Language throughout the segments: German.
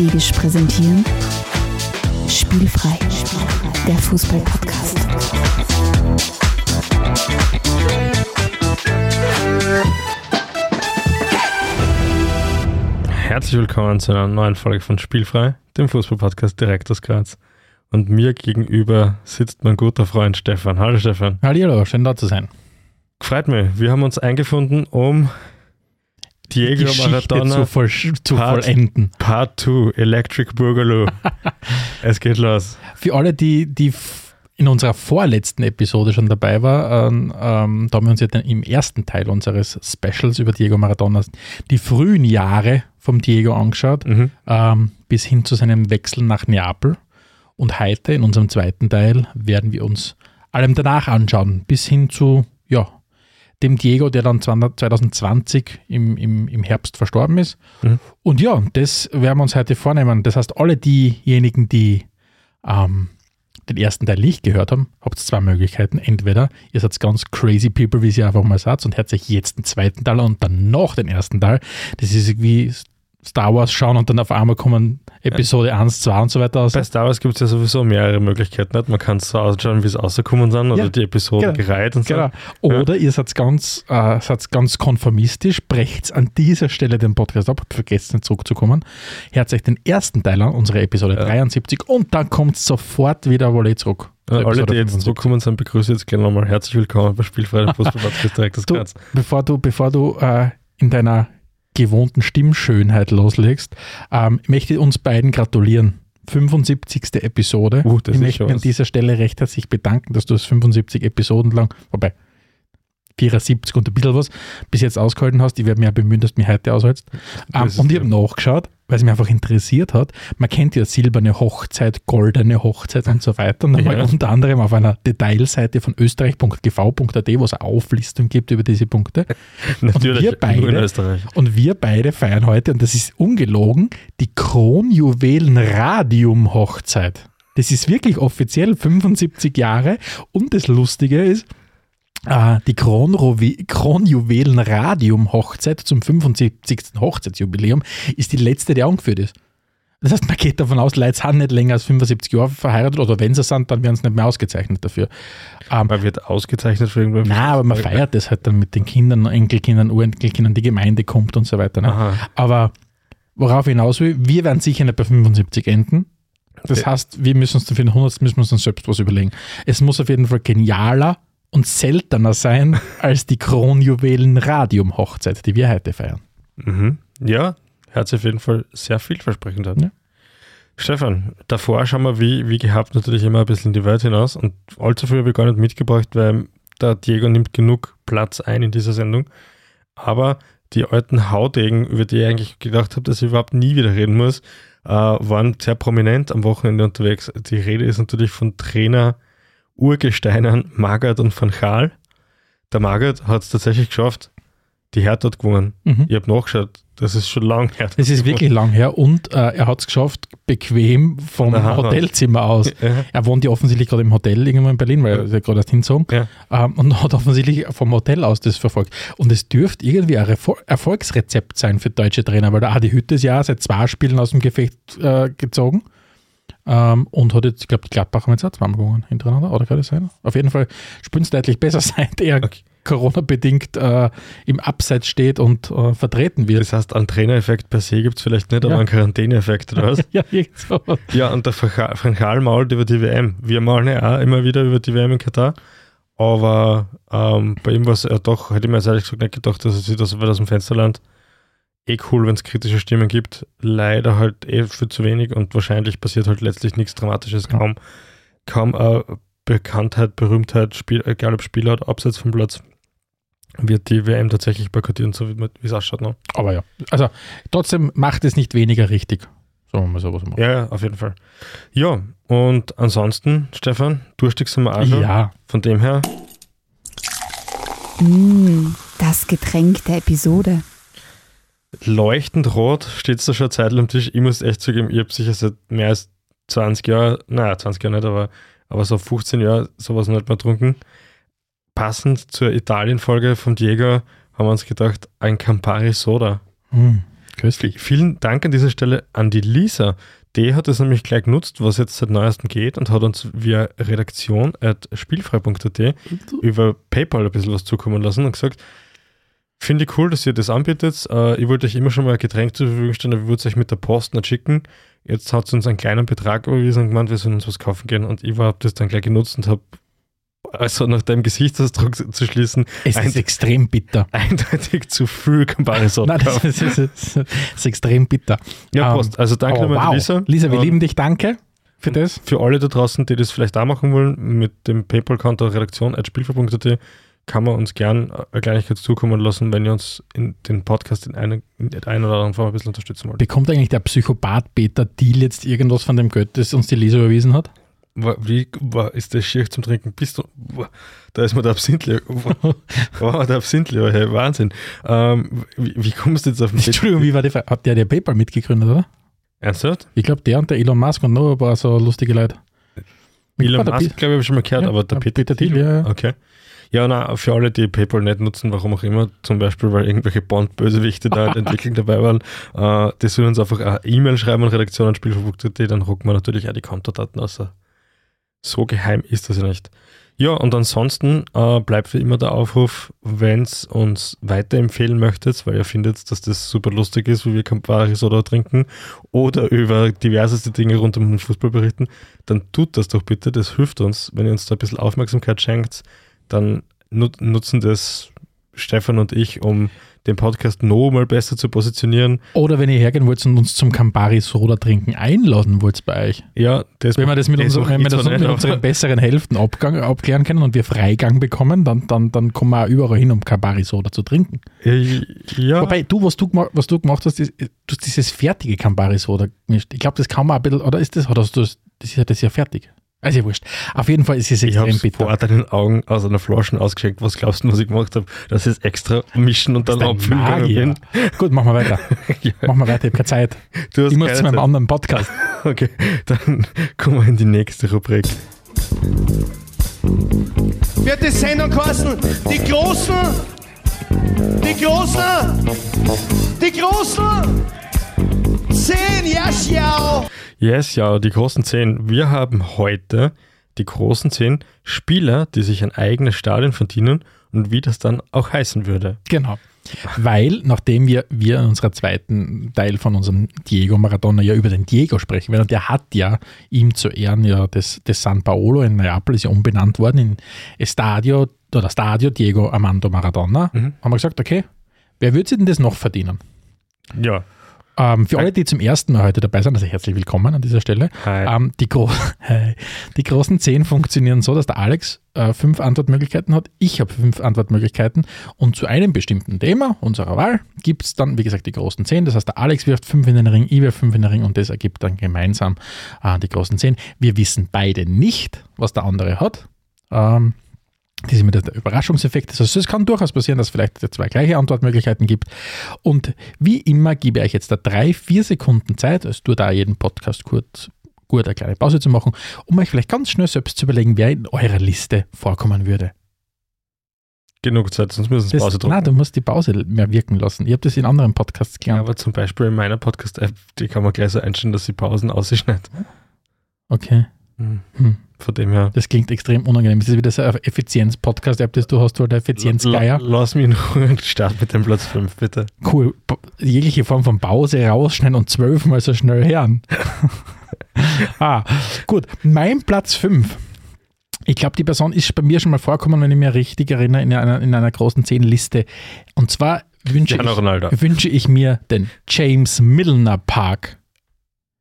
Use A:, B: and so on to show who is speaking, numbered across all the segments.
A: Debisch präsentieren Spielfrei, der Fußball-Podcast.
B: Herzlich willkommen zu einer neuen Folge von Spielfrei, dem Fußball-Podcast direkt aus Graz. Und mir gegenüber sitzt mein guter Freund Stefan. Hallo Stefan.
C: Hallo, schön da zu sein.
B: Freut mich. Wir haben uns eingefunden, um Diego Maradona
C: zu, voll, zu
B: Part-
C: vollenden.
B: Part 2 Electric Boogaloo. es geht los.
C: Für alle, die, die in unserer vorletzten Episode schon dabei waren, ähm, da haben wir uns ja dann im ersten Teil unseres Specials über Diego Maradona die frühen Jahre vom Diego angeschaut,
B: Mhm.
C: ähm, bis hin zu seinem Wechsel nach Neapel. Und heute in unserem zweiten Teil werden wir uns allem danach anschauen, bis hin zu, ja, dem Diego, der dann 2020 im, im, im Herbst verstorben ist.
B: Mhm.
C: Und ja, das werden wir uns heute vornehmen. Das heißt, alle diejenigen, die ähm, den ersten Teil nicht gehört haben, habt ihr zwei Möglichkeiten. Entweder ihr seid ganz crazy people, wie ihr einfach mal sagt, und hört euch jetzt den zweiten Teil und dann noch den ersten Teil. Das ist wie Star Wars schauen und dann auf einmal kommen Episode 1, 2 und so weiter aus.
B: Bei Star Wars gibt es ja sowieso mehrere Möglichkeiten. Nicht? Man kann es so ausschauen, wie es rausgekommen sind oder
C: Ja,
B: die Episoden
C: genau.
B: gereiht und so.
C: Genau. Oder ihr seid ganz, äh, seid ganz konformistisch, brecht an dieser Stelle den Podcast ab, vergesst nicht zurückzukommen, hört euch den ersten Teil an, unsere Episode
B: Ja.
C: 73 und dann kommt sofort wieder Wolle zurück. zur
B: Alle, die jetzt
C: 75.
B: zurückkommen sind, begrüße ich jetzt gerne nochmal. Herzlich willkommen bei Spielfrei, der Fußball-Podcast direkt
C: Du,
B: Graz.
C: bevor du, bevor du äh, in deiner gewohnten Stimmschönheit loslegst, ähm, ich möchte uns beiden gratulieren. 75. Episode.
B: Uh,
C: ich möchte mich an dieser Stelle recht herzlich bedanken, dass du es 75 Episoden lang, wobei 74 und ein bisschen was, bis jetzt ausgehalten hast. Ich werde mich ja bemühen, dass du mich heute aushältst. Ähm,
B: Das ist
C: und ich habe nachgeschaut, weil es mich einfach interessiert hat. Man kennt ja silberne Hochzeit, goldene Hochzeit und so weiter. Und dann
B: Ja.
C: unter anderem auf einer Detailseite von österreich.gv.at, wo es eine Auflistung gibt über diese Punkte.
B: Natürlich,
C: wir beide-
B: nur in Österreich.
C: Und wir beide feiern heute, und das ist ungelogen, die Kronjuwelen-Radium-Hochzeit. Das ist wirklich offiziell 75 Jahre. Und das Lustige ist, äh, die Kronrovi- Kronjuwelen-Radium-Hochzeit zum 75. Hochzeitsjubiläum ist die letzte, die angeführt ist. Das heißt, man geht davon aus, Leute sind nicht länger als 75 Jahre verheiratet oder wenn sie sind, dann werden sie nicht mehr ausgezeichnet dafür. Ähm,
B: Man wird ausgezeichnet für irgendwann.
C: Nein, aber man feiert das halt dann mit den Kindern, Enkelkindern, Urenkelkindern, die Gemeinde kommt und so weiter. Ne? Aber worauf ich hinaus will, wir werden sicher nicht bei 75 enden. Das heißt, wir müssen uns dann für den 100. müssen wir uns dann selbst was überlegen. Es muss auf jeden Fall genialer und seltener sein als die Kronjuwelen-Radium-Hochzeit, die wir heute feiern.
B: Mhm. Ja, hört sich auf jeden Fall sehr vielversprechend an.
C: Ja.
B: Stefan, davor schauen wir wie, wie gehabt natürlich immer ein bisschen in die Welt hinaus und allzu viel habe ich gar nicht mitgebracht, weil der Diego nimmt genug Platz ein in dieser Sendung. Aber die alten Haudegen, über die ich eigentlich gedacht habe, dass ich überhaupt nie wieder reden muss, äh, waren sehr prominent am Wochenende unterwegs. Die Rede ist natürlich von Trainer Urgesteinern Margaret und Van Gaal. Der Margaret hat es tatsächlich geschafft. Die Hertha hat gewonnen.
C: Mhm.
B: Ich habe nachgeschaut, das ist schon lang her.
C: Das ist wirklich lang her und äh, er hat es geschafft, bequem vom
B: Aha.
C: Hotelzimmer aus.
B: Ja,
C: Er wohnt ja offensichtlich gerade im Hotel irgendwo in Berlin, weil er ja gerade erst hingezogen.
B: ja.
C: Ähm, und hat offensichtlich vom Hotel aus das verfolgt. Und es dürfte irgendwie ein Erfol Erfolgsrezept sein für deutsche Trainer, weil der Adi Hütte ist ja seit zwei Spielen aus dem Gefecht äh, gezogen. Ähm, und hat jetzt, ich glaube, die Gladbach haben jetzt auch zweimal gewonnen hintereinander, oder kann das sein? Auf jeden Fall spielt es deutlich besser, seit er
B: Okay.
C: Corona-bedingt äh, im Abseits steht und äh, vertreten wird.
B: Das heißt, einen Trainereffekt per se gibt es vielleicht nicht, aber
C: Ja.
B: einen Quarantäneeffekt oder was?
C: ja, so.
B: ja, und der Van Gaal mault über die WM. Wir malen ja auch immer wieder über die WM in Katar. Aber ähm, bei ihm war es ja doch, hätte ich mir jetzt ehrlich gesagt nicht gedacht, dass er sich das aus dem Fenster lernt. Eh cool, wenn es kritische Stimmen gibt. Leider halt eh viel zu wenig und wahrscheinlich passiert halt letztlich nichts Dramatisches.
C: Ja.
B: Kaum, kaum äh, Bekanntheit, Berühmtheit, Spiel, egal ob Spieler oder abseits vom Platz, wird die WM tatsächlich boykottieren, so wie es ausschaut. Ne?
C: Aber ja, also trotzdem macht es nicht weniger richtig. Sagen wir mal so was machen.
B: Ja, ja, auf jeden Fall. Ja, und ansonsten, Stefan, durstig sind wir auch schon.
C: ja.
B: Von dem her,
A: Mm, das Getränk der Episode.
B: Leuchtend rot steht es da schon eine Zeit am Tisch. Ich muss echt zugeben, ich habe sicher seit mehr als 20 Jahren, naja, 20 Jahre nicht, aber, aber so 15 Jahre sowas nicht mehr getrunken. Passend zur Italien-Folge von Diego haben wir uns gedacht, ein Campari Soda.
C: Hm. Köstlich.
B: Vielen Dank an dieser Stelle an die Lisa. Die hat es nämlich gleich genutzt, was jetzt seit neuestem geht und hat uns via redaktion at spielfrei.at über PayPal ein bisschen was zukommen lassen und gesagt, finde ich cool, dass ihr das anbietet. Äh, ich wollte euch immer schon mal ein Getränk zur Verfügung stellen, aber ich würde es euch mit der Post nicht schicken. Jetzt hat sie uns einen kleinen Betrag überwiesen und gemeint, wir sollen uns was kaufen gehen und ich habe das dann gleich genutzt und habe, also nach deinem Gesichtsausdruck zu schließen,
C: Es
B: Ein-
C: ist extrem bitter.
B: eindeutig zu viel Campari-Soda
C: Nein, das ist, ist, das ist extrem bitter.
B: Ja,
C: Ähm,
B: Post. Also danke
C: oh,
B: nochmal
C: wow.
B: Lisa.
C: Lisa, wir
B: Ähm,
C: lieben dich. Danke für das.
B: Für alle da draußen, die das vielleicht auch machen wollen, mit dem PayPal-Konto redaktion.spielver.at kann man uns gern eine Kleinigkeit zukommen lassen, wenn ihr uns in den Podcast in einer einen oder anderen Form ein bisschen unterstützen wollt.
C: Bekommt eigentlich der Psychopath Peter Thiel jetzt irgendwas von dem Geld, das uns die Lisa überwiesen hat?
B: Wie ist das schier zum Trinken? Bist du, da ist mir der Absinthli. Wow, der Absinthli, hey, Wahnsinn. Ähm, wie, wie kommst du jetzt auf den
C: Entschuldigung, wie war die Frage? Hat der der PayPal mitgegründet, oder?
B: Ernsthaft?
C: Ich glaube, der und der Elon Musk und noch ein paar so lustige Leute.
B: Elon Musk, glaube ich, habe ich schon mal gehört,
C: Ja,
B: aber der Peter,
C: Peter Thiel, ja, ja.
B: Okay. Ja, na, für alle, die PayPal nicht nutzen, warum auch immer, zum Beispiel, weil irgendwelche Bond-Bösewichte da in der Entwicklung dabei waren, äh, die sollen uns einfach eine E-Mail schreiben an redaktion.spielverbucht.at, dann rucken wir natürlich auch die Kontodaten aus. So geheim ist das ja nicht. Ja, und ansonsten äh, bleibt wie immer der Aufruf, wenn es uns weiterempfehlen möchtet, weil ihr findet, dass das super lustig ist, wie wir Campari Soda trinken oder über diverseste Dinge rund um den Fußball berichten, dann tut das doch bitte, das hilft uns. Wenn ihr uns da ein bisschen Aufmerksamkeit schenkt, dann nut nutzen das Stefan und ich, um den Podcast noch mal besser zu positionieren.
C: Oder wenn ihr hergehen wollt und uns zum Campari Soda trinken einladen wollt bei euch.
B: Ja, das
C: Wenn wir das mit,
B: das
C: unser, wenn wir das mit unseren besseren Hälften abgang, abklären können und wir Freigang bekommen, dann, dann, dann kommen wir auch überall hin, um Campari Soda zu trinken.
B: Ja,
C: Wobei, du, was du, was du gemacht hast, ist, du hast dieses fertige Campari Soda gemischt. Ich glaube, das kann man ein bisschen, oder ist das, oder hast du das, das ist ja das ist ja fertig. Also ja wurscht. Auf jeden Fall ist es
B: ich habe
C: extrem
B: es
C: bitter.
B: vor deinen Augen aus einer Flasche ausgeschenkt. Was glaubst du, was ich gemacht habe? Das ist extra mischen und dann abfüllen bin.
C: Gut, machen wir weiter.
B: Ja,
C: Machen wir weiter, ich habe keine Zeit.
B: du hast
C: Ich muss zu meinem
B: Zeit.
C: anderen Podcast.
B: Okay, dann kommen wir in die nächste Rubrik.
D: wird die Sendung kosten. Die Großen, die Großen, die Großen. Zehn, ja, schau.
B: Yes, ja, die großen zehn. Wir haben heute die großen zehn Spieler, die sich ein eigenes Stadion verdienen und wie das dann auch heißen würde.
C: Genau. Weil, nachdem wir, wir in unserer zweiten Teil von unserem Diego Maradona ja über den Diego sprechen werden, der hat ja ihm zu Ehren ja des, des San Paolo in Neapel ist ja umbenannt worden in Estadio oder Stadio Diego Armando Maradona,
B: Mhm.
C: haben wir gesagt, okay, wer würde sich denn das noch verdienen?
B: Ja,
C: Ähm, für alle, die zum ersten Mal heute dabei sind, also herzlich willkommen an dieser Stelle. Ähm, die, gro die großen zehn funktionieren so, dass der Alex äh, fünf Antwortmöglichkeiten hat, ich habe fünf Antwortmöglichkeiten und zu einem bestimmten Thema unserer Wahl gibt es dann, wie gesagt, die großen zehn. Das heißt, der Alex wirft fünf in den Ring, ich wirf fünf in den Ring und das ergibt dann gemeinsam äh, die großen zehn. Wir wissen beide nicht, was der andere hat. Ähm, das ist immer der Überraschungseffekt. Heißt, es kann durchaus passieren, dass es vielleicht zwei gleiche Antwortmöglichkeiten gibt. Und wie immer gebe ich euch jetzt da drei, vier Sekunden Zeit, es tut da jeden Podcast kurz gut eine kleine Pause zu machen, um euch vielleicht ganz schnell selbst zu überlegen, wer in eurer Liste vorkommen würde.
B: Genug Zeit, sonst müssen wir Pause drücken.
C: nein, du musst die Pause mehr wirken lassen. Ich habe das in anderen Podcasts
B: Ja,
C: gelernt.
B: aber zum Beispiel in meiner Podcast-App, die kann man gleich so einstellen, dass sie Pausen ausschneidet.
C: Okay.
B: Hm.
C: Hm.
B: Von dem her.
C: Das klingt extrem unangenehm. Das ist wieder so eine Effizienz-Podcast-App, das du hast, oder Effizienzgeier.
B: La- Lass mich noch Start mit dem Platz 5, bitte.
C: Cool. Jegliche Form von Pause rausschneiden und zwölfmal so schnell hören. ah, gut. Mein Platz 5. Ich glaube, die Person ist bei mir schon mal vorkommen, wenn ich mich richtig erinnere, in einer, in einer großen Zehn-Liste. Und zwar wünsche ich, wünsche ich mir den James Milner Park.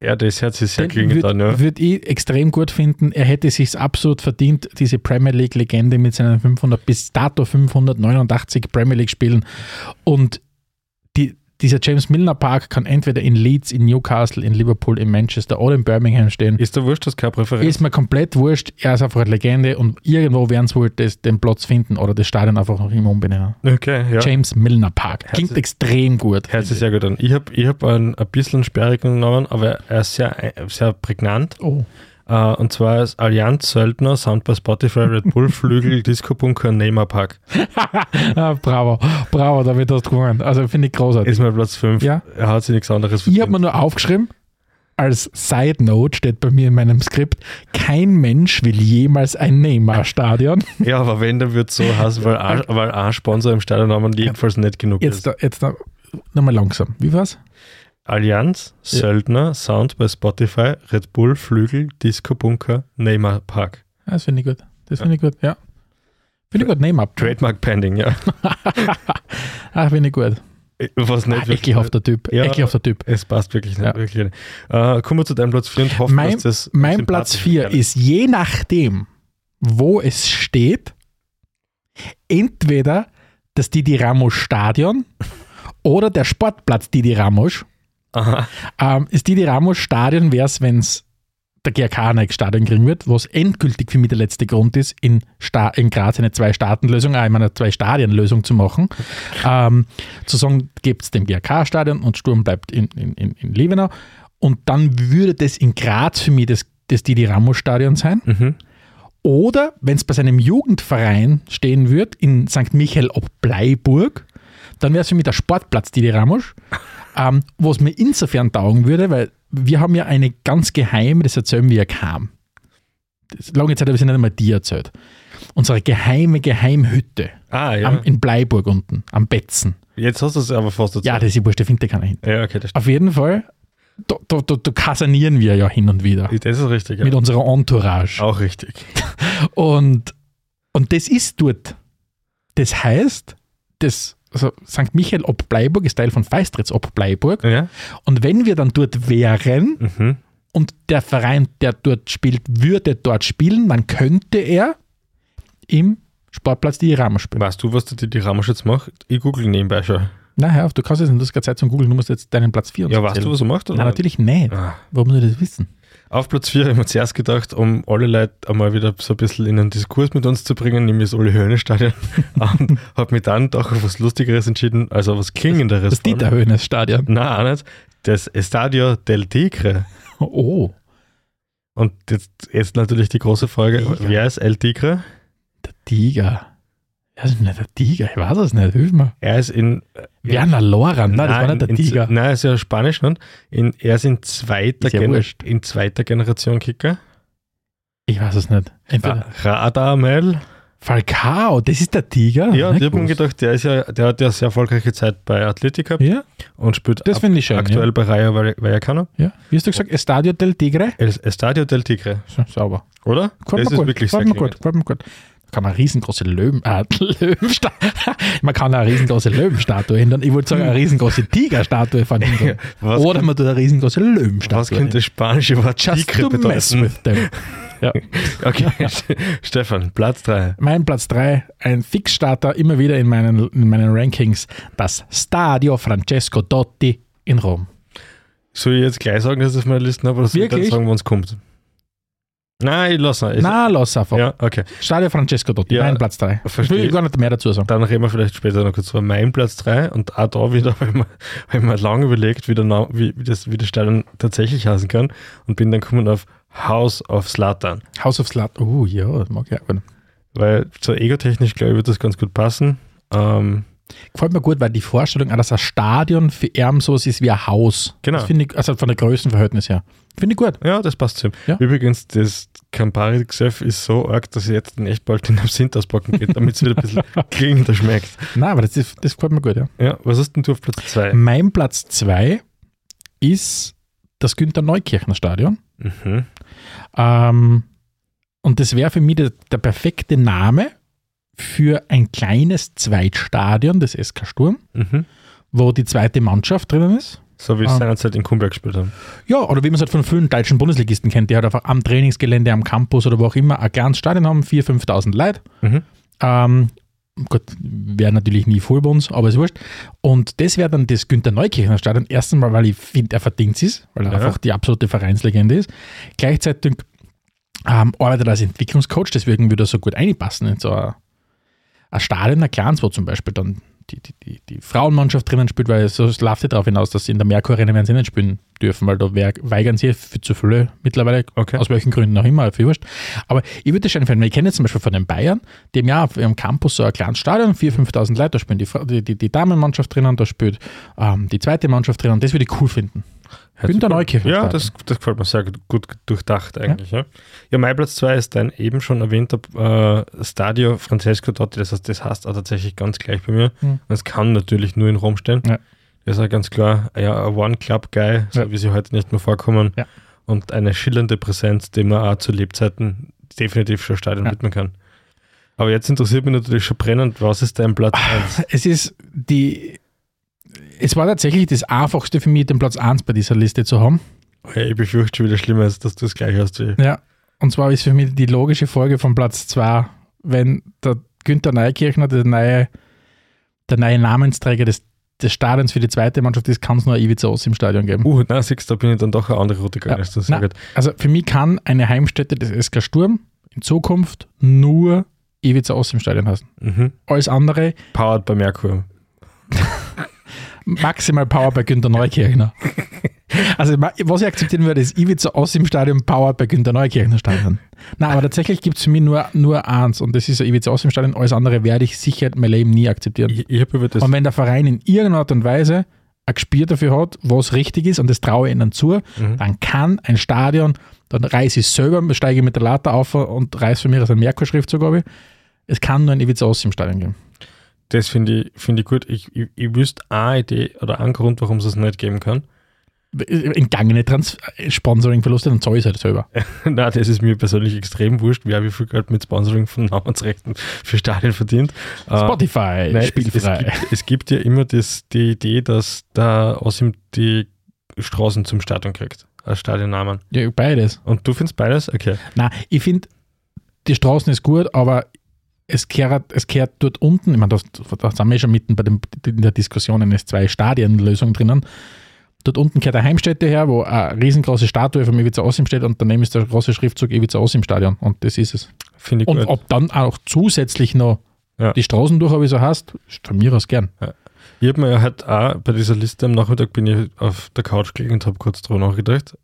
B: Ja, das Herz ist klingend
C: würde
B: an, ja.
C: würd ich extrem gut finden. Er hätte sich absolut verdient, diese Premier League-Legende mit seinen 500 bis dato 589 Premier League-Spielen. Und dieser James Milner Park kann entweder in Leeds, in Newcastle, in Liverpool, in Manchester oder in Birmingham stehen.
B: Ist der Wurscht, das keine Präferenz?
C: Ist mir komplett wurscht. Er ist einfach eine Legende und irgendwo werden sie wohl das, den Platz finden oder das Stadion einfach noch immer umbenennen.
B: Okay, ja.
C: James Milner Park. Klingt
B: Herzlich-
C: extrem gut.
B: Hört sich sehr gut an. Ich habe ich hab ein, ein bisschen sperrig genommen, aber er ist sehr, sehr prägnant.
C: Oh,
B: Äh, und zwar ist Allianz Söldner, Sound bei Spotify, Red Bull, Flügel, Disco Bunker, Neymar Park.
C: ah, bravo, bravo, damit hast du gewonnen. Also finde ich großartig.
B: Ist mein Platz 5.
C: Ja.
B: Er hat sich nichts anderes
C: Ich habe mir nur aufgeschrieben, als Side Note steht bei mir in meinem Skript, kein Mensch will jemals ein Neymar-Stadion.
B: Ja, aber wenn, dann wird es so heißen, weil, ein- weil ein Sponsor im Stadionnamen jedenfalls nicht genug
C: Jetzt,
B: ist.
C: da, jetzt da, nochmal langsam. Wie war's?
B: Allianz. Söldner, Sound bei Spotify, Red Bull, Flügel, Disco Bunker, Neymar Park.
C: Ja, Das finde ich gut. Das finde ich gut, ja. Finde ich gut, Neymar.
B: Trademark Pending, ja.
C: Ah, finde ich gut.
B: Was nicht
C: Ah, ekelhafter Typ.
B: Ja.
C: Ekelhafter Typ.
B: Es passt wirklich nicht.
C: Ja.
B: Wirklich nicht. Äh, kommen wir zu deinem Platz 4 und hoffen,
C: Mein,
B: dass das.
C: mein Platz 4 ist je nachdem, wo es steht, entweder das Didi Ramos Stadion oder der Sportplatz Didi Ramos. Ähm, das Didi Ramos Stadion wäre es, wenn es der GRK ein Stadion kriegen wird, was endgültig für mich der letzte Grund ist, in, Sta in Graz eine Zwei-Staaten-Lösung, äh, eine Zwei-Stadien-Lösung zu machen. Ähm, zu sagen, gibt es den GRK-Stadion und Sturm bleibt in, in, in, in Liebenau. Und dann würde das in Graz für mich das, das Didi Ramos-Stadion sein.
B: Mhm.
C: Oder wenn es bei seinem Jugendverein stehen wird, in St. Michael ob Bleiburg, dann wäre es für mich der Sportplatz Didi Ramos, ähm, was mir insofern taugen würde, weil wir haben ja eine ganz geheime, das erzählen wir ja kaum. Das, lange Zeit habe ich es nicht einmal dir erzählt. Unsere geheime Geheimhütte
B: Ah, ja.
C: am, in Bleiburg unten, am Betzen.
B: Jetzt hast du es aber fast dazu.
C: Ja, das ist wurscht, da findet keiner hin.
B: ja, okay,
C: Auf jeden Fall, da, da, da, da kasanieren wir ja hin und wieder
B: das ist richtig. Ja.
C: mit unserer Entourage.
B: Auch richtig.
C: Und, und das ist dort. Das heißt, das, also St. Michael ob Bleiburg ist Teil von Feistritz ob Bleiburg.
B: Ja.
C: Und wenn wir dann dort wären
B: Mhm.
C: und der Verein, der dort spielt, würde dort spielen, dann könnte er im Sportplatz die Rama spielen.
B: Weißt du, was die Ramos jetzt macht? Ich google nebenbei schon.
C: Na, hör auf, du kannst jetzt nicht, du hast keine Zeit zum Googeln, du musst jetzt deinen Platz 4 uns
B: Ja, weißt du, was er macht? Oder?
C: Nein, natürlich nicht.
B: Ah.
C: Warum muss ich das wissen?
B: Auf Platz 4 habe ich mir zuerst gedacht, um alle Leute einmal wieder so ein bisschen in einen Diskurs mit uns zu bringen, nämlich das Uli Höhne Stadion. und habe mich dann doch auf was Lustigeres entschieden, also was Klingenderes.
C: Das Dieter Höhnes Stadion.
B: Nein, auch nicht. Das Estadio del Tigre.
C: Oh,
B: Und jetzt, jetzt natürlich die große Frage, wer ist El Tigre?
C: der Tiger. Ja, das ist nicht der Tiger, ich weiß es nicht, hilf mir.
B: Er ist in...
C: Werner Loran, nein, das war nicht der
B: in,
C: Tiger.
B: Nein, er ist ja Spanisch. Nicht? In, er ist in zweiter,
C: ja
B: Gen in zweiter Generation Kicker.
C: Ich weiß es nicht. Entweder
B: Ra Radamel.
C: Falcao, das ist der Tiger?
B: Ja, ich habe mir gedacht, der, ist ja, der hat ja sehr erfolgreiche Zeit bei Athletic gehabt
C: Ja,
B: und spielt
C: das
B: ab-
C: ich schön.
B: aktuell bei Rayo Valle- Vallecano.
C: Ja. ja. Wie hast du gesagt, Estadio del Tigre?
B: El Estadio del Tigre,
C: So, sauber.
B: oder?
C: Gefällt
B: das ist
C: gut.
B: wirklich
C: gefällt
B: sehr
C: mir gut. Gefällt mir gut. Kann man riesengroße Löwen, äh, Löwenstatue, man kann eine riesengroße Löwenstatue ändern. Ich wollte sagen, eine riesengroße Tigerstatue von hinten.
B: Was,
C: Oder man tut eine riesengroße Löwenstatue.
B: was könnte das spanische Wort
C: Just
B: Tigre bedeuten?
C: with them. Ja.
B: Okay, Stefan, Platz 3.
C: Mein Platz 3, ein Fixstarter immer wieder in meinen, in meinen Rankings, das Stadio Francesco Dotti in Rom.
B: Soll ich jetzt gleich sagen, dass ich auf meiner Liste habe, oder soll ich dann sagen, wann es kommt? Nein, ich lasse es.
C: Na, lass einfach.
B: Ja, okay.
C: Stadio Francesco Dotti,
B: Ja,
C: mein Platz 3. Ich
B: verstehe.
C: will gar nicht mehr dazu sagen.
B: Dann reden wir vielleicht später noch kurz über meinen Platz 3 und auch da wieder, weil man, weil man lange überlegt, wie, der wie, wie, das, wie das Stadion tatsächlich heißen kann und bin dann gekommen auf House of Slatan.
C: House of Slut. Oh ja, das mag ich auch.
B: Weil so egotechnisch, glaube ich, wird das ganz gut passen. Ähm,
C: Gefällt mir gut, weil die Vorstellung, dass ein Stadion für Erben sowas ist wie ein Haus.
B: Genau.
C: Das finde ich, also von der Größenverhältnis her. Finde ich gut.
B: ja, das passt zu ihm.
C: Ja.
B: Übrigens, das Campari Xef ist so arg, dass ich jetzt in echt bald den Absinth auspacken geht, damit es wieder ein bisschen klingender schmeckt.
C: Nein, aber das, ist, das gefällt mir gut, ja.
B: Ja, was hast denn du auf Platz 2?
C: Mein Platz 2 ist das Günther Neukirchner Stadion.
B: Mhm.
C: Ähm, und das wäre für mich der, der perfekte Name für ein kleines Zweitstadion des SK Sturm,
B: Mhm.
C: wo die zweite Mannschaft drinnen ist.
B: So wie es
C: Ah.
B: seinerzeit in Kumberg gespielt haben.
C: Ja, oder wie man es halt von vielen deutschen Bundesligisten kennt, die halt einfach am Trainingsgelände, am Campus oder wo auch immer ein kleines Stadion haben, 4.000, 5.000 Leute.
B: Mhm.
C: Ähm, gut, wäre natürlich nie voll bei uns, aber ist wurscht. Und das wäre dann das Günther Neukirchner Stadion. Erstens mal, weil ich finde, er verdient es, weil er
B: Ja.
C: einfach die absolute Vereinslegende ist. Gleichzeitig ähm, arbeitet er als Entwicklungscoach, deswegen würde er so gut einpassen in so ein ein Stadion, ein kleines, wo zum Beispiel dann die, die, die, die Frauenmannschaft drinnen spielt, weil so läuft ja darauf hinaus, dass sie in der Merkur Arena werden sie nicht spielen dürfen, weil da weigern sie für zu viele mittlerweile,
B: Okay.
C: aus welchen Gründen auch immer, viel wurscht. Aber ich würde das schon empfehlen, weil ich kenne jetzt zum Beispiel von den Bayern, die haben ja auf ihrem Campus so ein kleines Stadion, 4.000, 5.000 Leute, da spielen die, die, die Damenmannschaft drinnen, da spielt ähm, die zweite Mannschaft drinnen, das würde ich cool finden. Günter Neukirchen
B: Ja, das, das gefällt mir sehr gut, gut durchdacht eigentlich. Ja, ja. mein Platz 2 ist dein eben schon erwähnter äh, Stadio Francesco Totti. Das heißt, das heißt auch tatsächlich ganz gleich bei mir.
C: Hm.
B: Und es kann natürlich nur in Rom stehen.
C: Ja.
B: Das ist ja ganz klar ja, ein One-Club-Guy, so
C: Ja.
B: wie sie heute nicht mehr vorkommen.
C: Ja.
B: Und eine schillernde Präsenz, die man auch zu Lebzeiten definitiv schon Stadion
C: Ja.
B: widmen kann. Aber jetzt interessiert mich natürlich schon brennend, was ist dein Platz 1?
C: Es ist die. Es war tatsächlich das Einfachste für mich, den Platz 1 bei dieser Liste zu haben.
B: Ich befürchte schon wieder schlimmer ist, dass du es gleich hast wie.
C: Ja. Und zwar ist für mich die logische Folge von Platz 2, wenn der Günther Neukirchner der neue, der neue Namensträger des, des Stadions für die zweite Mannschaft ist, kann es nur Ivica Oss im Stadion geben.
B: Uh, na, siehst du, da bin ich dann doch eine andere Route gegangen.
C: Ja. Na. Also für mich kann eine Heimstätte des SK Sturm in Zukunft nur Ivica Oss im Stadion heißen.
B: Mhm.
C: Alles andere
B: Powered bei Merkur.
C: maximal Power bei Günther Neukirchner. Also, was ich akzeptieren würde, ist Ivica Oss im Stadion Power bei Günther Neukirchner Stadion. Nein, aber tatsächlich gibt es für mich nur, nur eins und das ist ein Ivica Oss im Stadion. Alles andere werde ich sicher mein Leben nie akzeptieren.
B: Ich, ich habe über das.
C: Und wenn der Verein in irgendeiner Art und Weise ein Gespür dafür hat, was richtig ist, und das traue ich ihnen zu,
B: Mhm.
C: dann kann ein Stadion, dann reise ich selber, steige mit der Latte auf und reiße für mich aus einem Merkur-Schriftzug ab. Es kann nur ein Ivica Oss im Stadion geben.
B: Das finde ich, find ich gut. Ich, ich, ich wüsste eine Idee oder einen Grund, warum es es nicht geben kann.
C: Entgangene Trans Sponsoring-Verluste, dann zahle ich es halt selber.
B: Nein, das ist mir persönlich extrem wurscht, wer wie viel Geld mit Sponsoring von Namensrechten für Stadien verdient. Äh,
C: Spotify,
B: nein, es, es,
C: spielfrei.
B: gibt, es gibt ja immer das, die Idee, dass da aus ihm die Straßen zum Stadion kriegt, als Stadionnamen.
C: Ja, beides.
B: Und du findest beides? Okay.
C: Nein, ich finde, die Straßen ist gut, aber es kehrt, es kehrt dort unten, ich meine, da, sind wir schon mitten bei dem, in der Diskussion eines zwei Stadienlösung drinnen. Dort unten kehrt eine Heimstätte her, wo eine riesengroße Statue von Ivica Osim steht und daneben ist der große Schriftzug Ivica Osim Stadion und das ist es.
B: Finde ich
C: Und
B: gut.
C: ob dann auch zusätzlich noch
B: Ja.
C: die Straßen durch, wie so heißt, von mir aus gern.
B: Ich habe mir ja halt auch bei dieser Liste am Nachmittag bin ich auf der Couch gelegen und habe kurz drüber nachgedacht.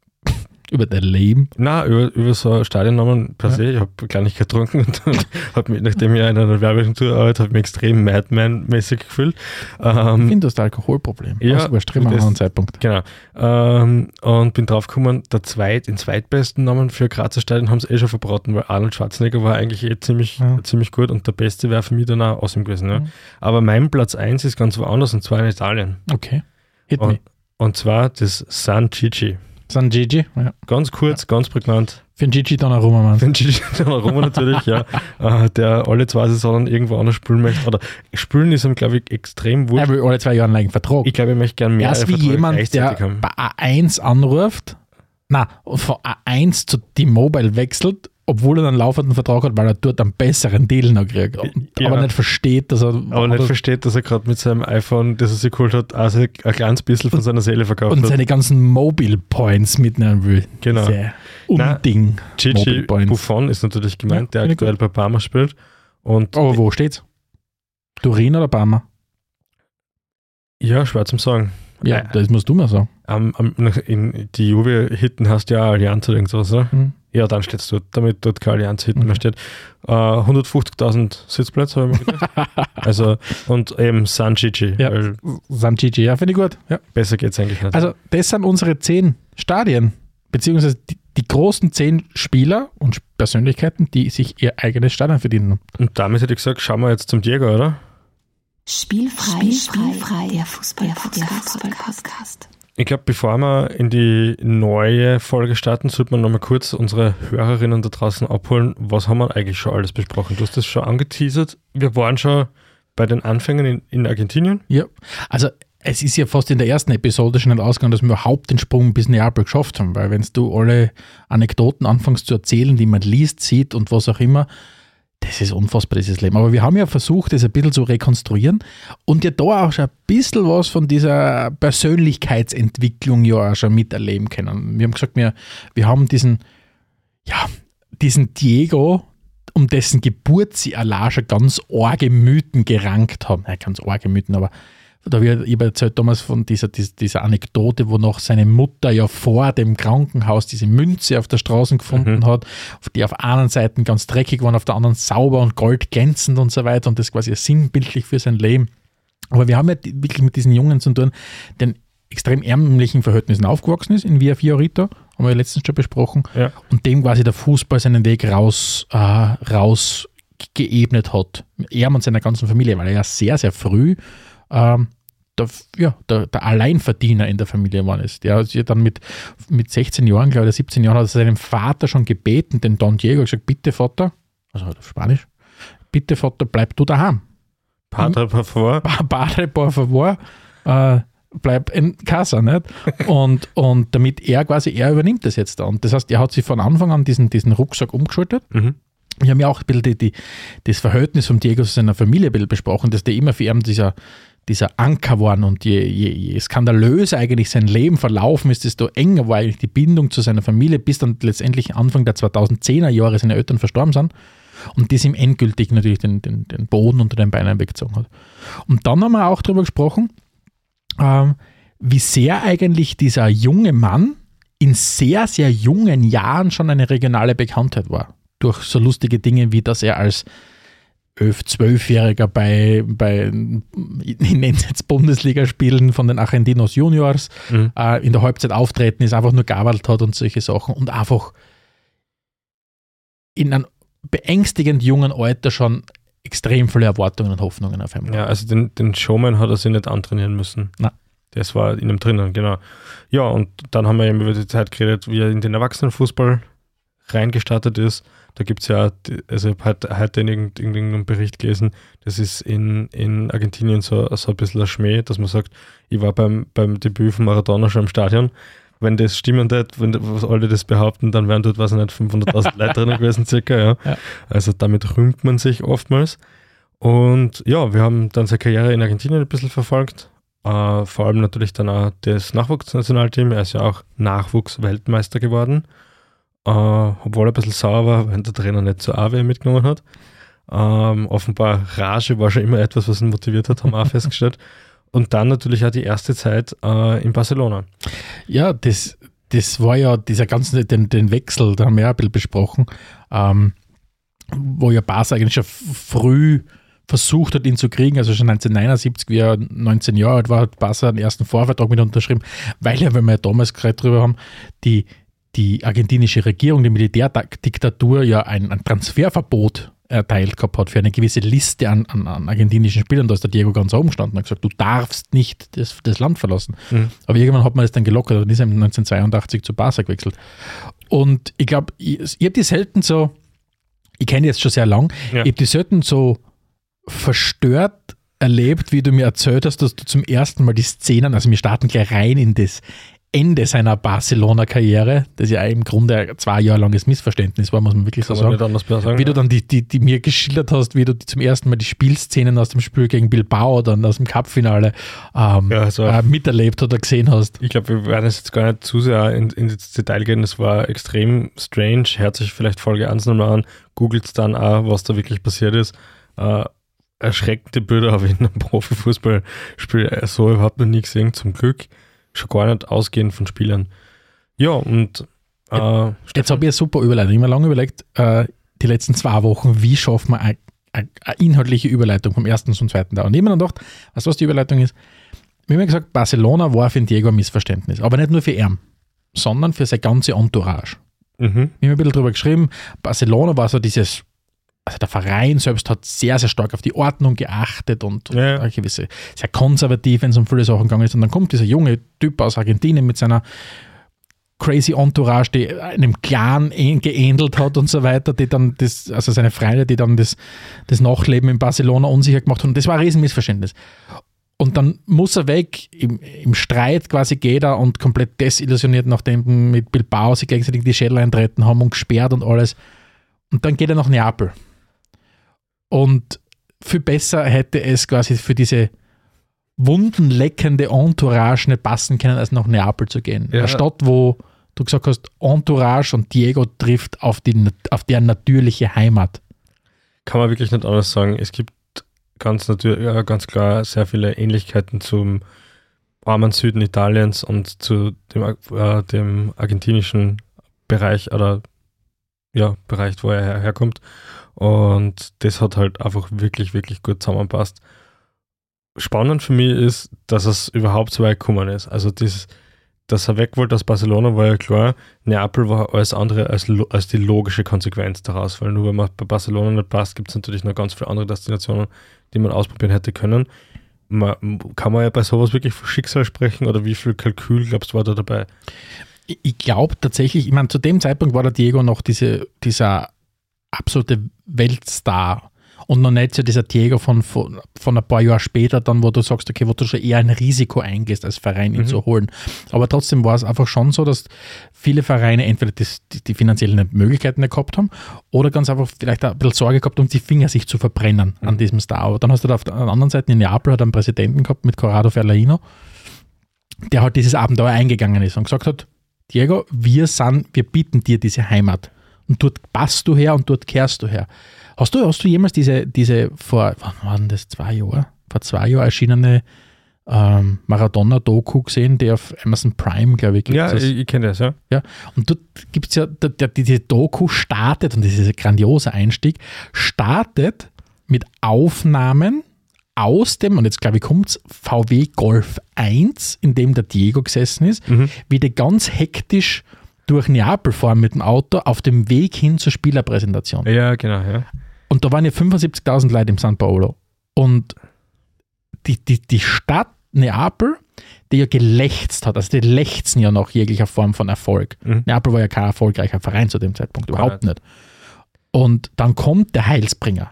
C: Über dein Leben.
B: Na, über, über so Stadionnamen per
C: Ja.
B: se. Ich habe gar nicht getrunken und habe mich, nachdem ich in einer Werbeagentur arbeite, habe ich mich extrem Madman-mäßig gefühlt.
C: Ich
B: Ähm,
C: finde das ein Alkoholproblem.
B: Ja,
C: Ja, wir
B: das-
C: an einem Zeitpunkt.
B: genau. Ähm, und bin draufgekommen, der zweit, den zweitbesten Namen für Grazer Stadion haben sie eh schon verbraten, weil Arnold Schwarzenegger war eigentlich eh ziemlich,
C: Ja.
B: ziemlich gut und der beste wäre für mich dann auch Awesome gewesen. Ja.
C: Mhm.
B: Aber mein Platz 1 ist ganz woanders und zwar in Italien.
C: Okay. Hit me.
B: Und, und zwar das San Gigi.
C: San Gigi. Ja.
B: Ganz kurz, ganz prägnant.
C: Für den Gigi Donnarumma, Mann.
B: Den Gigi Donnarumma natürlich, ja, äh, der alle zwei Saisonen irgendwo anders spielen möchte. Oder spielen ist ihm, glaube ich, extrem wurscht.
C: Er will alle zwei Jahre einen eigenen Vertrag.
B: Ich glaube, ich möchte gerne mehr
C: er ist wie
B: Verträge
C: jemand, der
B: haben.
C: bei A1 anruft, na, von A1 zu T-Mobile wechselt, obwohl er einen laufenden Vertrag hat, weil er dort einen besseren Deal noch kriegt. Und,
B: Ja.
C: Aber nicht versteht, dass er.
B: Aber nicht versteht, dass er gerade mit seinem iPhone, das er sich geholt hat, also ein kleines bisschen von seiner Seele verkauft
C: und
B: hat.
C: seine ganzen Mobile Points mitnehmen will.
B: Genau.
C: Diese Unding.
B: Gigi. Buffon ist natürlich gemeint,
C: Ja,
B: der aktuell bei Parma spielt. Und
C: Aber wo steht's? Turin oder Parma?
B: ja, schwer zum Sagen.
C: Ja,
B: Äh,
C: das musst du mir sagen.
B: Am, nach- in die Juve-Hitten hast du ja Allianz oder irgendwas, oder?
C: Hm.
B: Ja, dann steht es dort, damit dort kein Allianz-Hitten
C: Okay.
B: mehr steht. Äh, 150.000 Sitzplätze, habe ich mir gedacht. also, und eben San Gigi,
C: Ja. San Gigi, ja, finde ich gut. Ja.
B: besser geht es eigentlich nicht.
C: Also, das sind unsere zehn Stadien, beziehungsweise die, die großen zehn Spieler und Persönlichkeiten, die sich ihr eigenes Stadion verdienen.
B: und damit hätte ich gesagt, schauen wir jetzt zum Diego, oder?
A: Spielfrei, Spielfrei, der Fußball, der Fußball Podcast.
B: Ich glaube, bevor wir in die neue Folge starten, sollte man nochmal kurz unsere Hörerinnen da draußen abholen. Was haben wir eigentlich schon alles besprochen? Du hast das schon angeteasert. Wir waren schon bei den Anfängen in, in Argentinien.
C: Ja, also es ist ja fast in der ersten Episode schon ausgegangen, dass wir überhaupt den Sprung bis Neapel geschafft haben, weil wenn du alle Anekdoten anfängst zu erzählen, die man liest, sieht und was auch immer, das ist unfassbar, dieses Leben. Aber wir haben ja versucht, das ein bisschen zu rekonstruieren und ja da auch schon ein bisschen was von dieser Persönlichkeitsentwicklung ja auch schon miterleben können. Wir haben gesagt, wir, wir haben diesen, ja, diesen Diego um dessen Geburt sie allein schon ganz arge Mythen gerankt haben. Nein, ganz arge Mythen, aber da wird ich habe erzählt damals von dieser, dieser, dieser Anekdote, wo noch seine Mutter ja vor dem Krankenhaus diese Münze auf der Straße gefunden
B: Mhm.
C: hat, die auf einer Seite ganz dreckig waren, auf der anderen sauber und goldglänzend und so weiter und das quasi sinnbildlich für sein Leben. Aber wir haben ja wirklich mit diesen Jungen zu tun, der in extrem ärmlichen Verhältnissen aufgewachsen ist, in Via Fiorita, haben wir ja letztens schon besprochen,
B: Ja.
C: und dem quasi der Fußball seinen Weg raus, äh, raus ge- geebnet hat. Er und seiner ganzen Familie, weil er ja sehr, sehr früh ähm, der, ja, der, der Alleinverdiener in der Familie geworden ist. Der hat sich dann mit, mit 16 Jahren, glaube ich, oder 17 Jahren, hat er seinem Vater schon gebeten, den Don Diego, gesagt, bitte Vater, also auf Spanisch, bitte Vater, bleib du daheim.
B: Padre por favor.
C: Pa- Padre, por favor, äh, bleib in Casa, nicht? Und, und damit er quasi, er übernimmt das jetzt dann. Das heißt, er hat sich von Anfang an diesen, diesen Rucksack umgeschaltet.
B: Mhm.
C: Wir haben ja auch ein bisschen die, die, das Verhältnis von Diego zu seiner Familie ein bisschen besprochen, dass der immer für ihn dieser, dieser Anker waren und je, je, je skandalöser eigentlich sein Leben verlaufen ist, desto enger war eigentlich die Bindung zu seiner Familie, bis dann letztendlich Anfang der 2010er Jahre seine Eltern verstorben sind und das ihm endgültig natürlich den, den, den Boden unter den Beinen weggezogen hat. Und dann haben wir auch darüber gesprochen, ähm, wie sehr eigentlich dieser junge Mann in sehr, sehr jungen Jahren schon eine regionale Bekanntheit war. Durch so lustige Dinge, wie dass er als 11-, 12-Jähriger bei, bei ich nenne es jetzt Bundesligaspielen von den Argentinos Juniors
B: Mhm.
C: äh, in der Halbzeit auftreten ist, einfach nur gearbeitet hat und solche Sachen und einfach in einem beängstigend jungen Alter schon extrem viele Erwartungen und Hoffnungen auf einmal.
B: Ja, also den, den Showman hat er sich nicht antrainieren müssen.
C: Nein.
B: Das war in ihm drinnen, genau. Ja, und dann haben wir eben über die Zeit geredet, wie er in den Erwachsenenfußball reingestartet ist. Da gibt es ja, also ich habe heute, in irgend- irgendeinem Bericht gelesen, das ist in, in Argentinien so, so ein bisschen ein Schmäh, dass man sagt, ich war beim, beim Debüt von Maradona schon im Stadion. Wenn das stimmen wird, wenn was alle das behaupten, dann wären dort, ich nicht, 500.000 Leute drinnen gewesen, circa, ja.
C: Ja.
B: Also damit rühmt man sich oftmals. Und ja, wir haben dann seine Karriere in Argentinien ein bisschen verfolgt. Äh, vor allem natürlich dann auch das Nachwuchsnationalteam. Er ist ja auch Nachwuchsweltmeister geworden. Äh, obwohl er ein bisschen sauer war, weil der Trainer nicht zur AW mitgenommen hat. Ähm, offenbar Rage war schon immer etwas, was ihn motiviert hat, haben wir auch festgestellt. Und dann natürlich auch die erste Zeit äh, in Barcelona.
C: Ja, das, das war ja dieser ganze, den, den Wechsel, da haben wir ja ein bisschen besprochen, ähm, wo ja Barca eigentlich schon früh versucht hat, ihn zu kriegen, also schon 1979, wie er 19 Jahre alt war, hat Barca den ersten Vorvertrag mit unterschrieben, weil ja, wenn wir ja damals gerade drüber haben, die, die argentinische Regierung, die Militärdiktatur ja ein, ein Transferverbot erteilt gehabt hat für eine gewisse Liste an, an, an argentinischen Spielern. Da ist der Diego ganz oben gestanden und hat gesagt, du darfst nicht das, das Land verlassen.
B: Mhm.
C: Aber irgendwann hat man das dann gelockert und ist eben 1982 zu Barca gewechselt. Und ich glaube, ich, ich habe die selten so, ich kenne die jetzt schon sehr lang,
B: Ja.
C: ich habe die selten so verstört erlebt, wie du mir erzählt hast, dass du zum ersten Mal die Szenen, also wir starten gleich rein in das Ende seiner Barcelona-Karriere, das ja im Grunde ein zwei Jahre langes Missverständnis war, muss man wirklich so
B: Kann man
C: sagen
B: sagen.
C: wie du dann die, die, die mir geschildert hast, wie du zum ersten Mal die Spielszenen aus dem Spiel gegen Bilbao, dann aus dem Cup-Finale ähm,
B: Ja, also-
C: äh, miterlebt oder gesehen hast.
B: Ich glaube, wir werden jetzt gar nicht zu sehr in, in Detail gehen. Das war extrem strange. Hört sich vielleicht Folge 1 nochmal an, googelt dann auch, was da wirklich passiert ist. Äh, erschreckende Bilder habe ich in einem Profifußballspiel so überhaupt noch nie gesehen, zum Glück. Schon gar nicht ausgehend von Spielern. Ja, und äh,
C: Jetzt habe ich eine super Überleitung. Ich habe mir lange überlegt, äh, die letzten zwei Wochen, wie schaffen wir eine, eine, eine inhaltliche Überleitung vom ersten zum zweiten da. Und ich habe mir dann gedacht, weißt du, was die Überleitung ist? Wir haben ja gesagt, Barcelona war für den Diego ein Missverständnis. Aber nicht nur für ihn, sondern für seine ganze Entourage.
B: mhm.
C: Wir haben ein bisschen drüber geschrieben, Barcelona war so dieses, also der Verein selbst hat sehr, sehr stark auf die Ordnung geachtet und,
B: Ja.
C: gewisse, sehr konservativ, wenn es um viele Sachen gegangen ist. Und dann kommt dieser junge Typ aus Argentinien mit seiner crazy Entourage, die einem Clan ähn- geähnelt hat und so weiter, die dann das, also seine Freunde, die dann das, das Nachleben in Barcelona unsicher gemacht haben. Das war ein Riesenmissverständnis. Und dann muss er weg, im, im Streit quasi geht er und komplett desillusioniert, nachdem mit Bilbao sie gegenseitig die Schädel eintreten haben und gesperrt und alles. Und dann geht er nach Neapel. Und viel besser hätte es quasi für diese wundenleckende Entourage nicht passen können, als nach Neapel zu gehen.
B: Ja.
C: Eine Stadt, wo du gesagt hast, Entourage und Diego trifft auf, die, auf deren natürliche Heimat.
B: kann man wirklich nicht anders sagen. Es gibt ganz natürlich, ja, ganz klar sehr viele Ähnlichkeiten zum armen Süden Italiens und zu dem, äh, dem argentinischen Bereich oder ja, Bereich, wo er her herkommt. Und das hat halt einfach wirklich, wirklich gut zusammenpasst. Spannend für mich ist, dass es überhaupt so weit gekommen ist. Also dieses, dass er weg wollte aus Barcelona, war ja klar. Neapel war alles andere als, als die logische Konsequenz daraus, weil nur wenn man bei Barcelona nicht passt, gibt es natürlich noch ganz viele andere Destinationen, die man ausprobieren hätte können. Man, kann man ja bei sowas wirklich von Schicksal sprechen oder wie viel Kalkül, glaubst du, war da dabei?
C: Ich, glaube tatsächlich, ich meine, zu dem Zeitpunkt war der Diego noch diese, dieser absolute Weltstar und noch nicht so dieser Diego von, von, von ein paar Jahren später, dann, wo du sagst, okay, wo du schon eher ein Risiko eingehst, als Verein ihn
B: Mhm.
C: zu holen. Aber trotzdem war es einfach schon so, dass viele Vereine entweder die, die finanziellen Möglichkeiten nicht gehabt haben oder ganz einfach vielleicht ein bisschen Sorge gehabt, um die Finger sich zu verbrennen an diesem Star. Aber dann hast du da auf der anderen Seite in Neapel hat einen Präsidenten gehabt mit Corrado Ferlaino, der halt dieses Abenteuer eingegangen ist und gesagt hat, Diego, wir sind, wir bieten dir diese Heimat. Und dort passt du her und dort kehrst du her. Hast du, hast du jemals diese, diese vor, wann waren das, zwei Jahre? Vor zwei Jahren erschienene ähm, Maradona-Doku gesehen, die auf Amazon Prime, glaube ich, gibt.
B: Ja, ich, ich kenne das, ja.
C: Ja, und dort gibt es ja, der, der, diese Doku startet, und das ist ein grandioser Einstieg, startet mit Aufnahmen aus dem, und jetzt glaube ich kommt VW Golf 1, in dem der Diego gesessen ist, wie die ganz hektisch durch Neapel fahren mit dem Auto auf dem Weg hin zur Spielerpräsentation.
B: Ja, genau, ja.
C: Und da waren ja 75.000 Leute im San Paolo. Und die, die, die Stadt Neapel, die ja gelächzt hat, also die lechzen ja nach jeglicher Form von Erfolg.
B: Mhm.
C: Neapel war ja kein erfolgreicher Verein zu dem Zeitpunkt, überhaupt
B: Ja.
C: nicht. Und dann kommt der Heilsbringer.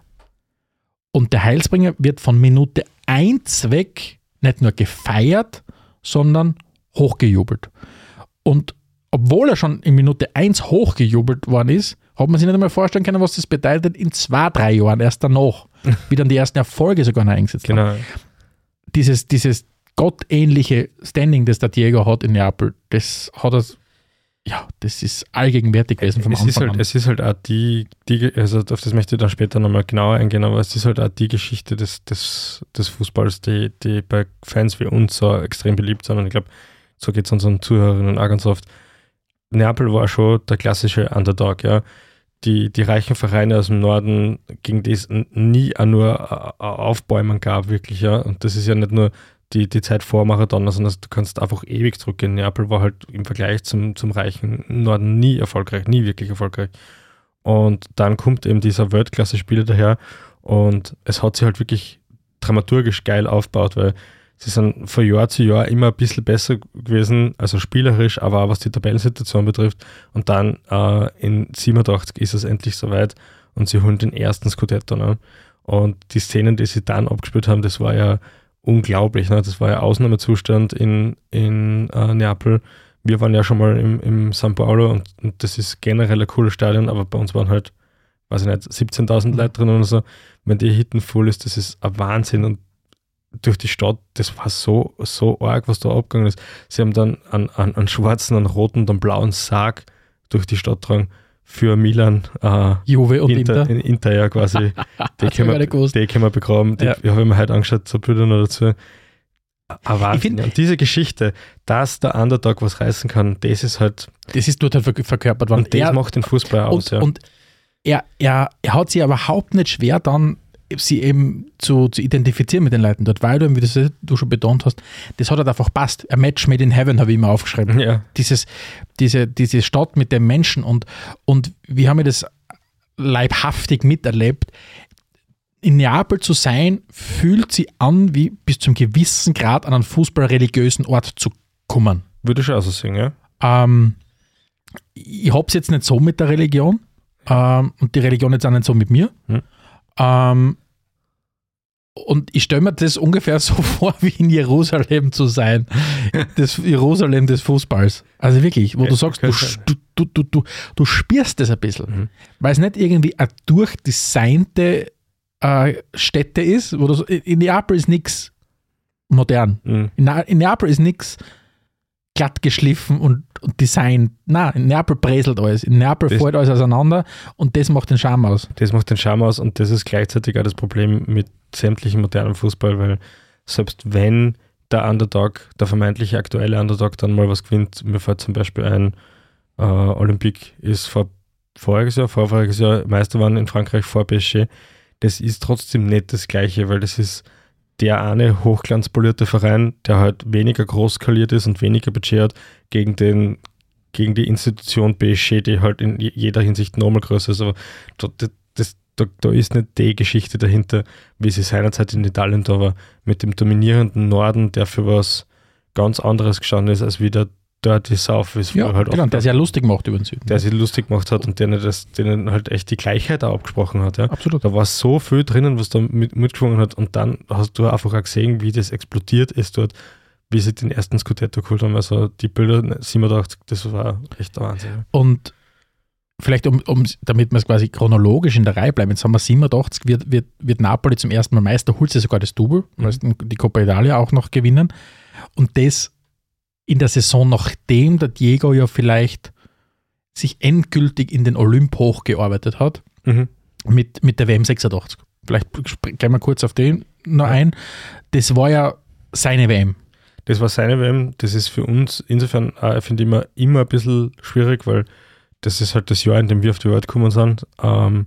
C: Und der Heilsbringer wird von Minute 1 weg nicht nur gefeiert, sondern hochgejubelt. Und obwohl er schon in Minute 1 hochgejubelt worden ist, hat man sich nicht einmal vorstellen können, was das bedeutet in zwei, drei Jahren erst danach, wie dann die ersten Erfolge sogar noch eingesetzt haben.
B: Genau.
C: Dieses, dieses gottähnliche Standing, das der Diego hat in Neapel, das hat er, ja, das ist allgegenwärtig gewesen vom
B: es
C: Anfang
B: ist, halt,
C: an.
B: es ist halt auch die, die, also auf das möchte ich dann später nochmal genauer eingehen, aber es ist halt auch die Geschichte des, des, des Fußballs, die, die bei Fans wie uns so extrem beliebt sind. Und ich glaube, so geht es unseren Zuhörerinnen auch ganz oft. Neapel war schon der klassische Underdog, ja. Die, die reichen Vereine aus dem Norden, gegen die es nie nur Aufbäumen gab, wirklich, ja. Und das ist ja nicht nur die, die Zeit vor Maradona, sondern du kannst einfach ewig zurückgehen. Neapel war halt im Vergleich zum, zum reichen Norden nie erfolgreich, nie wirklich erfolgreich. Und dann kommt eben dieser Weltklasse-Spieler daher und es hat sich halt wirklich dramaturgisch geil aufgebaut, weil sie sind von Jahr zu Jahr immer ein bisschen besser gewesen, also spielerisch, aber auch was die Tabellensituation betrifft. Und dann äh, in 87 ist es endlich soweit und sie holen den ersten Scudetto. Ne? Und die Szenen, die sie dann abgespielt haben, das war ja unglaublich. Ne? Das war ja Ausnahmezustand in, in äh, Neapel. Wir waren ja schon mal im, im San Paulo und, und das ist generell ein cooles Stadion, aber bei uns waren halt, weiß ich nicht, 17.000 Leute drin oder so. Wenn die Hitten voll ist, das ist ein Wahnsinn und durch die Stadt, das war so, so arg, was da abgegangen ist. Sie haben dann einen, einen, einen schwarzen, einen roten und einen blauen Sarg durch die Stadt getragen für Milan. Äh,
C: Juve und
B: Inter,
C: Inter.
B: in Inter, ja, quasi. Die
C: ich
B: können, wir, die können wir begraben. Die
C: Ja.
B: ja. haben wir heute angeschaut, so Bilder noch dazu. Aber
C: Ich
B: und diese Geschichte, dass der Underdog was reißen kann, das ist halt,
C: Das ist dort halt ver- verkörpert worden.
B: und das
C: Er-
B: macht den Fußball aus.
C: und,
B: ja.
C: und er, er, er hat sich überhaupt nicht schwer dann sie eben zu, zu identifizieren mit den Leuten dort, weil du, wie das du schon betont hast, das hat halt einfach passt. A Match made in heaven habe ich immer aufgeschrieben.
B: ja,
C: Dieses, diese, diese Stadt mit den Menschen und, und wir haben ja das leibhaftig miterlebt. In Neapel zu sein, fühlt sich an, wie bis zum gewissen Grad an einen fußballreligiösen Ort zu kommen.
B: würde ich auch so sehen, ja.
C: Ähm, ich habe es jetzt nicht so mit der Religion ähm, und die Religion jetzt auch nicht so mit mir.
B: Hm.
C: Ähm, und ich stelle mir das ungefähr so vor, wie in Jerusalem zu sein. Das Jerusalem des Fußballs. Also wirklich, wo du sagst, du, du, du, du, du, spürst das ein bisschen.
B: Mhm.
C: Weil es nicht irgendwie eine durchdesignte äh, Stätte ist, wo du so, in Neapel ist nichts modern.
B: Mhm.
C: In, in Neapel ist nichts glatt geschliffen und, und Design. Na, in Neapel bräselt alles. In Neapel
B: Das-
C: fällt alles auseinander und das macht den Charme aus.
B: Das macht den Charme aus und das ist gleichzeitig auch das Problem mit sämtlichem modernen Fußball, weil selbst wenn der Underdog, der vermeintliche aktuelle Underdog dann mal was gewinnt, mir fällt zum Beispiel ein, äh, Olympique ist vor voriges Jahr, vorvoriges Jahr Meister waren in Frankreich vor PSG, das ist trotzdem nicht das Gleiche, weil das ist der eine hochglanzpolierte Verein, der halt weniger groß skaliert ist und weniger Budget hat, gegen den gegen die Institution PSG, die halt in je- jeder Hinsicht nochmal größer ist. Aber da, das, da, da ist nicht die Geschichte dahinter, wie sie seinerzeit in Italien da war, mit dem dominierenden Norden, der für was ganz anderes gestanden ist, als wie der Dirty South, wie es
C: Ja,
B: halt
C: genau, der sich ja lustig macht über den Süden.
B: der sich lustig gemacht hat und denen, das, denen halt echt die Gleichheit auch abgesprochen hat. Ja.
C: Absolut.
B: Da war so viel drinnen, was da mit, mitgeschwungen hat. Und dann hast du einfach auch gesehen, wie das explodiert ist dort, wie sie den ersten Scudetto geholt haben. Also die Bilder 87, das war echt der Wahnsinn.
C: Und vielleicht, um, um, damit wir es quasi chronologisch in der Reihe bleiben, jetzt haben wir 87, wird, wird, wird Napoli zum ersten Mal Meister, holt sie sogar das Double,
B: Mhm.
C: die Coppa Italia auch noch gewinnen. Und das in der Saison, nachdem der Diego ja vielleicht sich endgültig in den Olymp hochgearbeitet hat,
B: Mhm.
C: mit, mit der WM 86. Vielleicht gehen wir kurz auf den noch ein. Das war ja seine WM.
B: Das war seine WM. Das ist für uns insofern, äh, finde ich, immer, immer ein bisschen schwierig, weil das ist halt das Jahr, in dem wir auf die Welt gekommen sind. Ähm,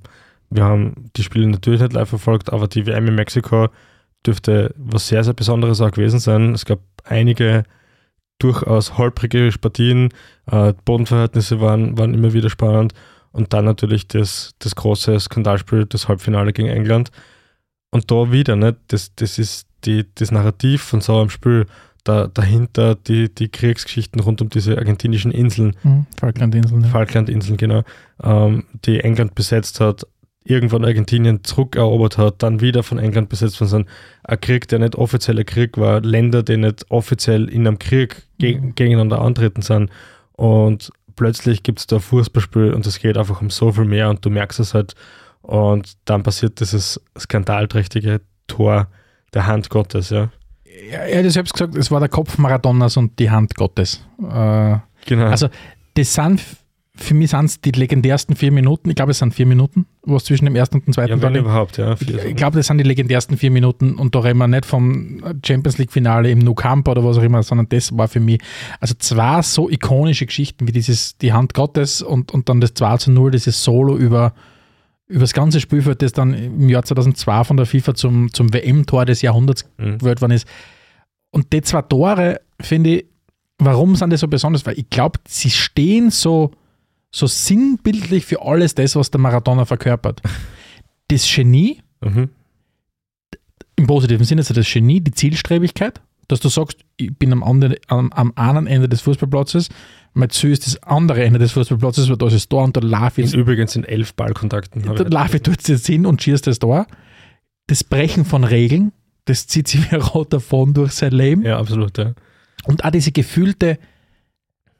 B: wir haben die Spiele natürlich nicht live verfolgt, aber die WM in Mexiko dürfte was sehr, sehr Besonderes auch gewesen sein. Es gab einige durchaus holprige Partien, äh, Bodenverhältnisse waren, waren immer wieder spannend und dann natürlich das, das große Skandalspiel, das Halbfinale gegen England. Und da wieder, ne, das, das ist die, das Narrativ von so einem Spiel, da, dahinter die, die Kriegsgeschichten rund um diese argentinischen Inseln,
C: Mhm. Falklandinseln. Ja.
B: Falklandinseln, genau, ähm, die England besetzt hat, irgendwann Argentinien zurückerobert hat, dann wieder von England besetzt worden sind. Ein Krieg, der nicht offizieller Krieg war, Länder, die nicht offiziell in einem Krieg ge
C: Mhm.
B: gegeneinander antreten sind. Und plötzlich gibt es da Fußballspiel und es geht einfach um so viel mehr und du merkst es halt. Und dann passiert dieses skandalträchtige Tor der Hand Gottes, ja.
C: Ja, er hat ja selbst gesagt, es war der Kopf Maradonas und die Hand Gottes. Äh,
B: Genau.
C: Also, das sind, für mich sind es die legendärsten vier Minuten. Ich glaube, es sind vier Minuten, was zwischen dem ersten und dem zweiten
B: ja, überhaupt, ja.
C: Ich, ich glaube, das sind die legendärsten vier Minuten und da reden wir nicht vom Champions League-Finale im Nou Camp oder was auch immer, sondern das war für mich, also zwei so ikonische Geschichten wie dieses Die Hand Gottes und, und dann das 2 zu 0, dieses Solo über, über das ganze Spielfeld, das dann im Jahr 2002 von der FIFA zum, zum WM-Tor des Jahrhunderts
B: Mhm.
C: gewählt worden ist. Und die zwei Tore, finde ich, warum sind die so besonders? Weil ich glaube, sie stehen so, so sinnbildlich für alles das, was der Maradona verkörpert. Das Genie,
B: Mhm.
C: im positiven Sinne, also das Genie, die Zielstrebigkeit, dass du sagst, ich bin am, anderen, am, am einen Ende des Fußballplatzes, mein Ziel ist das andere Ende des Fußballplatzes, weil da ist das Tor und da laufe ich,
B: Übrigens sind elf Ballkontakten.
C: da laufe ich dort jetzt hin und schießt das Tor. Das Brechen von Regeln, das zieht sich wie ein roter Faden durch sein Leben.
B: Ja, absolut, ja.
C: Und auch diese gefühlte,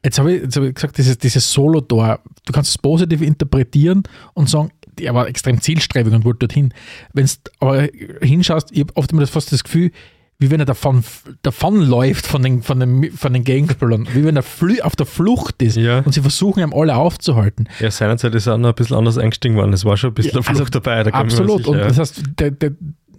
C: jetzt habe ich, jetzt hab ich gesagt, dieses, dieses Solo-Tor, du kannst es positiv interpretieren und sagen, er war extrem zielstrebig und wollte dorthin. Wenn du aber hinschaust, ich habe oft immer das, fast das Gefühl, wie wenn er davon, davon läuft von den, von, den, von den Gegenspielern, wie wenn er auf der Flucht ist
B: Ja.
C: und sie versuchen, ihm alle aufzuhalten.
B: Ja, seinerzeit ist er auch noch ein bisschen anders eingestiegen worden. Es war schon ein bisschen
C: Ja,
B: Flucht
C: also
B: dabei. Da
C: Absolut.
B: sicher,
C: Und das heißt, der, der,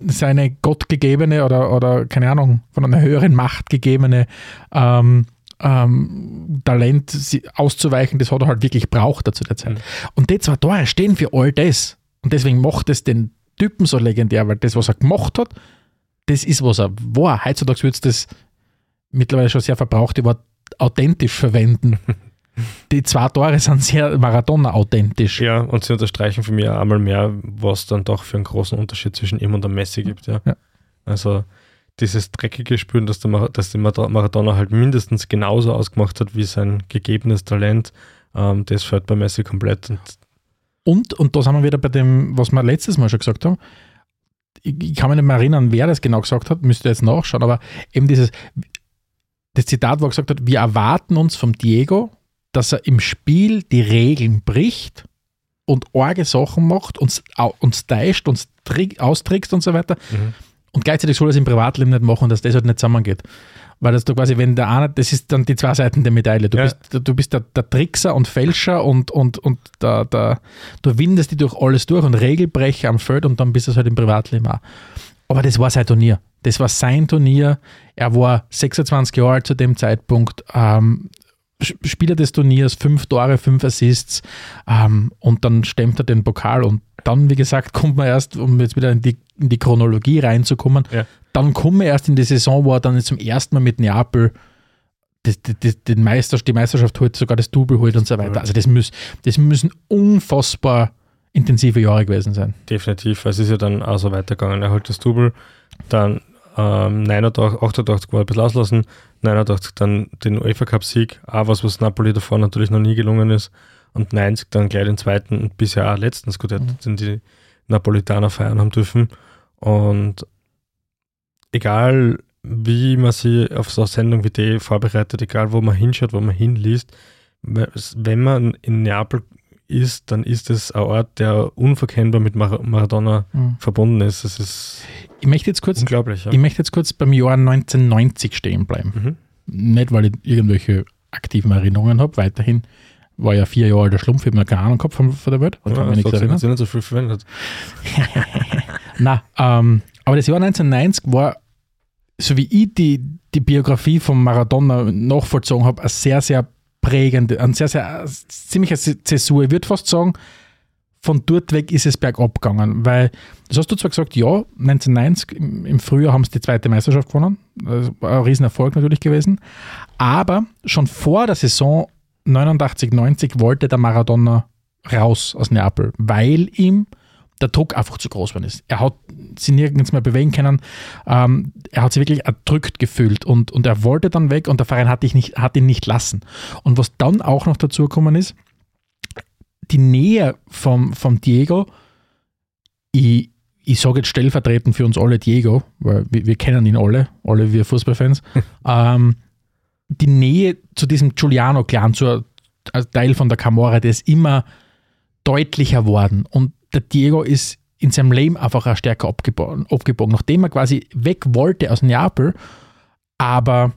C: seine gottgegebene oder, oder keine Ahnung, von einer höheren Macht gegebene ähm, ähm, Talent auszuweichen, das hat er halt wirklich braucht zu der Zeit.
B: Mhm.
C: Und die zwei Tore stehen für all das. Und deswegen macht es den Typen so legendär, weil das, was er gemacht hat, das ist, was er war. Heutzutage wird es das mittlerweile schon sehr verbrauchte Wort authentisch verwenden. Die zwei Tore sind sehr Maradona-authentisch.
B: Ja, und sie unterstreichen für mich einmal mehr, was dann doch für einen großen Unterschied zwischen ihm und dem Messi gibt. Ja.
C: Ja.
B: Also dieses dreckige Spüren, dass der, dass der Mar- Maradona halt mindestens genauso ausgemacht hat wie sein gegebenes Talent, ähm, das fällt bei Messi komplett. Und
C: Und, und da sind wir wieder bei dem, was wir letztes Mal schon gesagt haben. Ich, kann mich nicht mehr erinnern, wer das genau gesagt hat, müsste jetzt nachschauen, aber eben dieses, das Zitat, wo er gesagt hat, wir erwarten uns vom Diego, dass er im Spiel die Regeln bricht und arge Sachen macht, uns, uns täuscht, uns trick, austrickst und so weiter.
B: Mhm.
C: Und gleichzeitig soll er es im Privatleben nicht machen, dass das halt nicht zusammengeht. Weil das da quasi, wenn der eine, das ist dann die zwei Seiten der Medaille. Du
B: Ja.
C: bist, du bist der, der Trickser und Fälscher und, und, und der, der, du windest die durch alles durch und Regelbrecher am Feld und dann bist du es halt im Privatleben auch. Aber das war sein Turnier. Das war sein Turnier. Er war 26 Jahre alt zu dem Zeitpunkt. Ähm, Spieler des Turniers, fünf Tore, fünf Assists ähm, und dann stemmt er den Pokal und dann, wie gesagt, kommt man erst, um jetzt wieder in die, in die Chronologie reinzukommen,
B: Ja.
C: dann kommen wir erst in die Saison, wo er dann zum ersten Mal mit Neapel den Meister, die Meisterschaft holt, sogar das Double holt und so weiter. Also das, muss, das müssen unfassbar intensive Jahre gewesen sein.
B: Definitiv. Es ist ja dann auch so weitergegangen. Er holt das Double, dann ähm, 89, 88 war ein bisschen auslassen, 89 dann den UEFA Cup Sieg, auch was, was Napoli davor natürlich noch nie gelungen ist, und 90 dann gleich den zweiten und bisher auch letzten Scudetto,
C: Mhm.
B: den die Napolitaner feiern haben dürfen. Und egal wie man sich auf so eine Sendung wie die vorbereitet, egal wo man hinschaut, wo man hinliest, wenn man in Neapel ist, dann ist es ein Ort, der unverkennbar mit Mar Maradona verbunden ist. Das ist
C: Ich möchte jetzt kurz,
B: unglaublich. Ja.
C: ich möchte jetzt kurz beim Jahr 1990 stehen bleiben.
B: Mhm.
C: Nicht, weil ich irgendwelche aktiven Erinnerungen habe. Weiterhin war ja vier Jahre alter Schlumpf, ich habe noch keine Ahnung gehabt von, von der Welt. Und kann
B: Ja,
C: mich nichts erinnern.
B: nicht so viel verwendet.
C: Na, ähm, aber das Jahr 1990 war, so wie ich die, die Biografie von Maradona nachvollzogen habe, eine sehr, sehr prägende, ein sehr, sehr äh, ziemliche Zäsur. Ich würde fast sagen, von dort weg ist es bergab gegangen, weil, das hast du zwar gesagt, ja, 1990 im, im Frühjahr haben sie die zweite Meisterschaft gewonnen, das war ein Riesenerfolg natürlich gewesen, aber schon vor der Saison 89, 90 wollte der Maradona raus aus Neapel, weil ihm der Druck einfach zu groß geworden ist. Er hat sich nirgends mehr bewegen können. Ähm, er hat sich wirklich erdrückt gefühlt und, und er wollte dann weg und der Verein hat, dich nicht, hat ihn nicht lassen. Und was dann auch noch dazu gekommen ist, die Nähe vom, vom Diego, ich, ich sage jetzt stellvertretend für uns alle Diego, weil wir, wir kennen ihn alle, alle wir Fußballfans, ähm, die Nähe zu diesem Giuliano-Clan, zu als Teil von der Camorra, der ist immer deutlicher worden. Und der Diego ist in seinem Leben einfach auch stärker abgebogen, abgebogen. Nachdem er quasi weg wollte aus Neapel, aber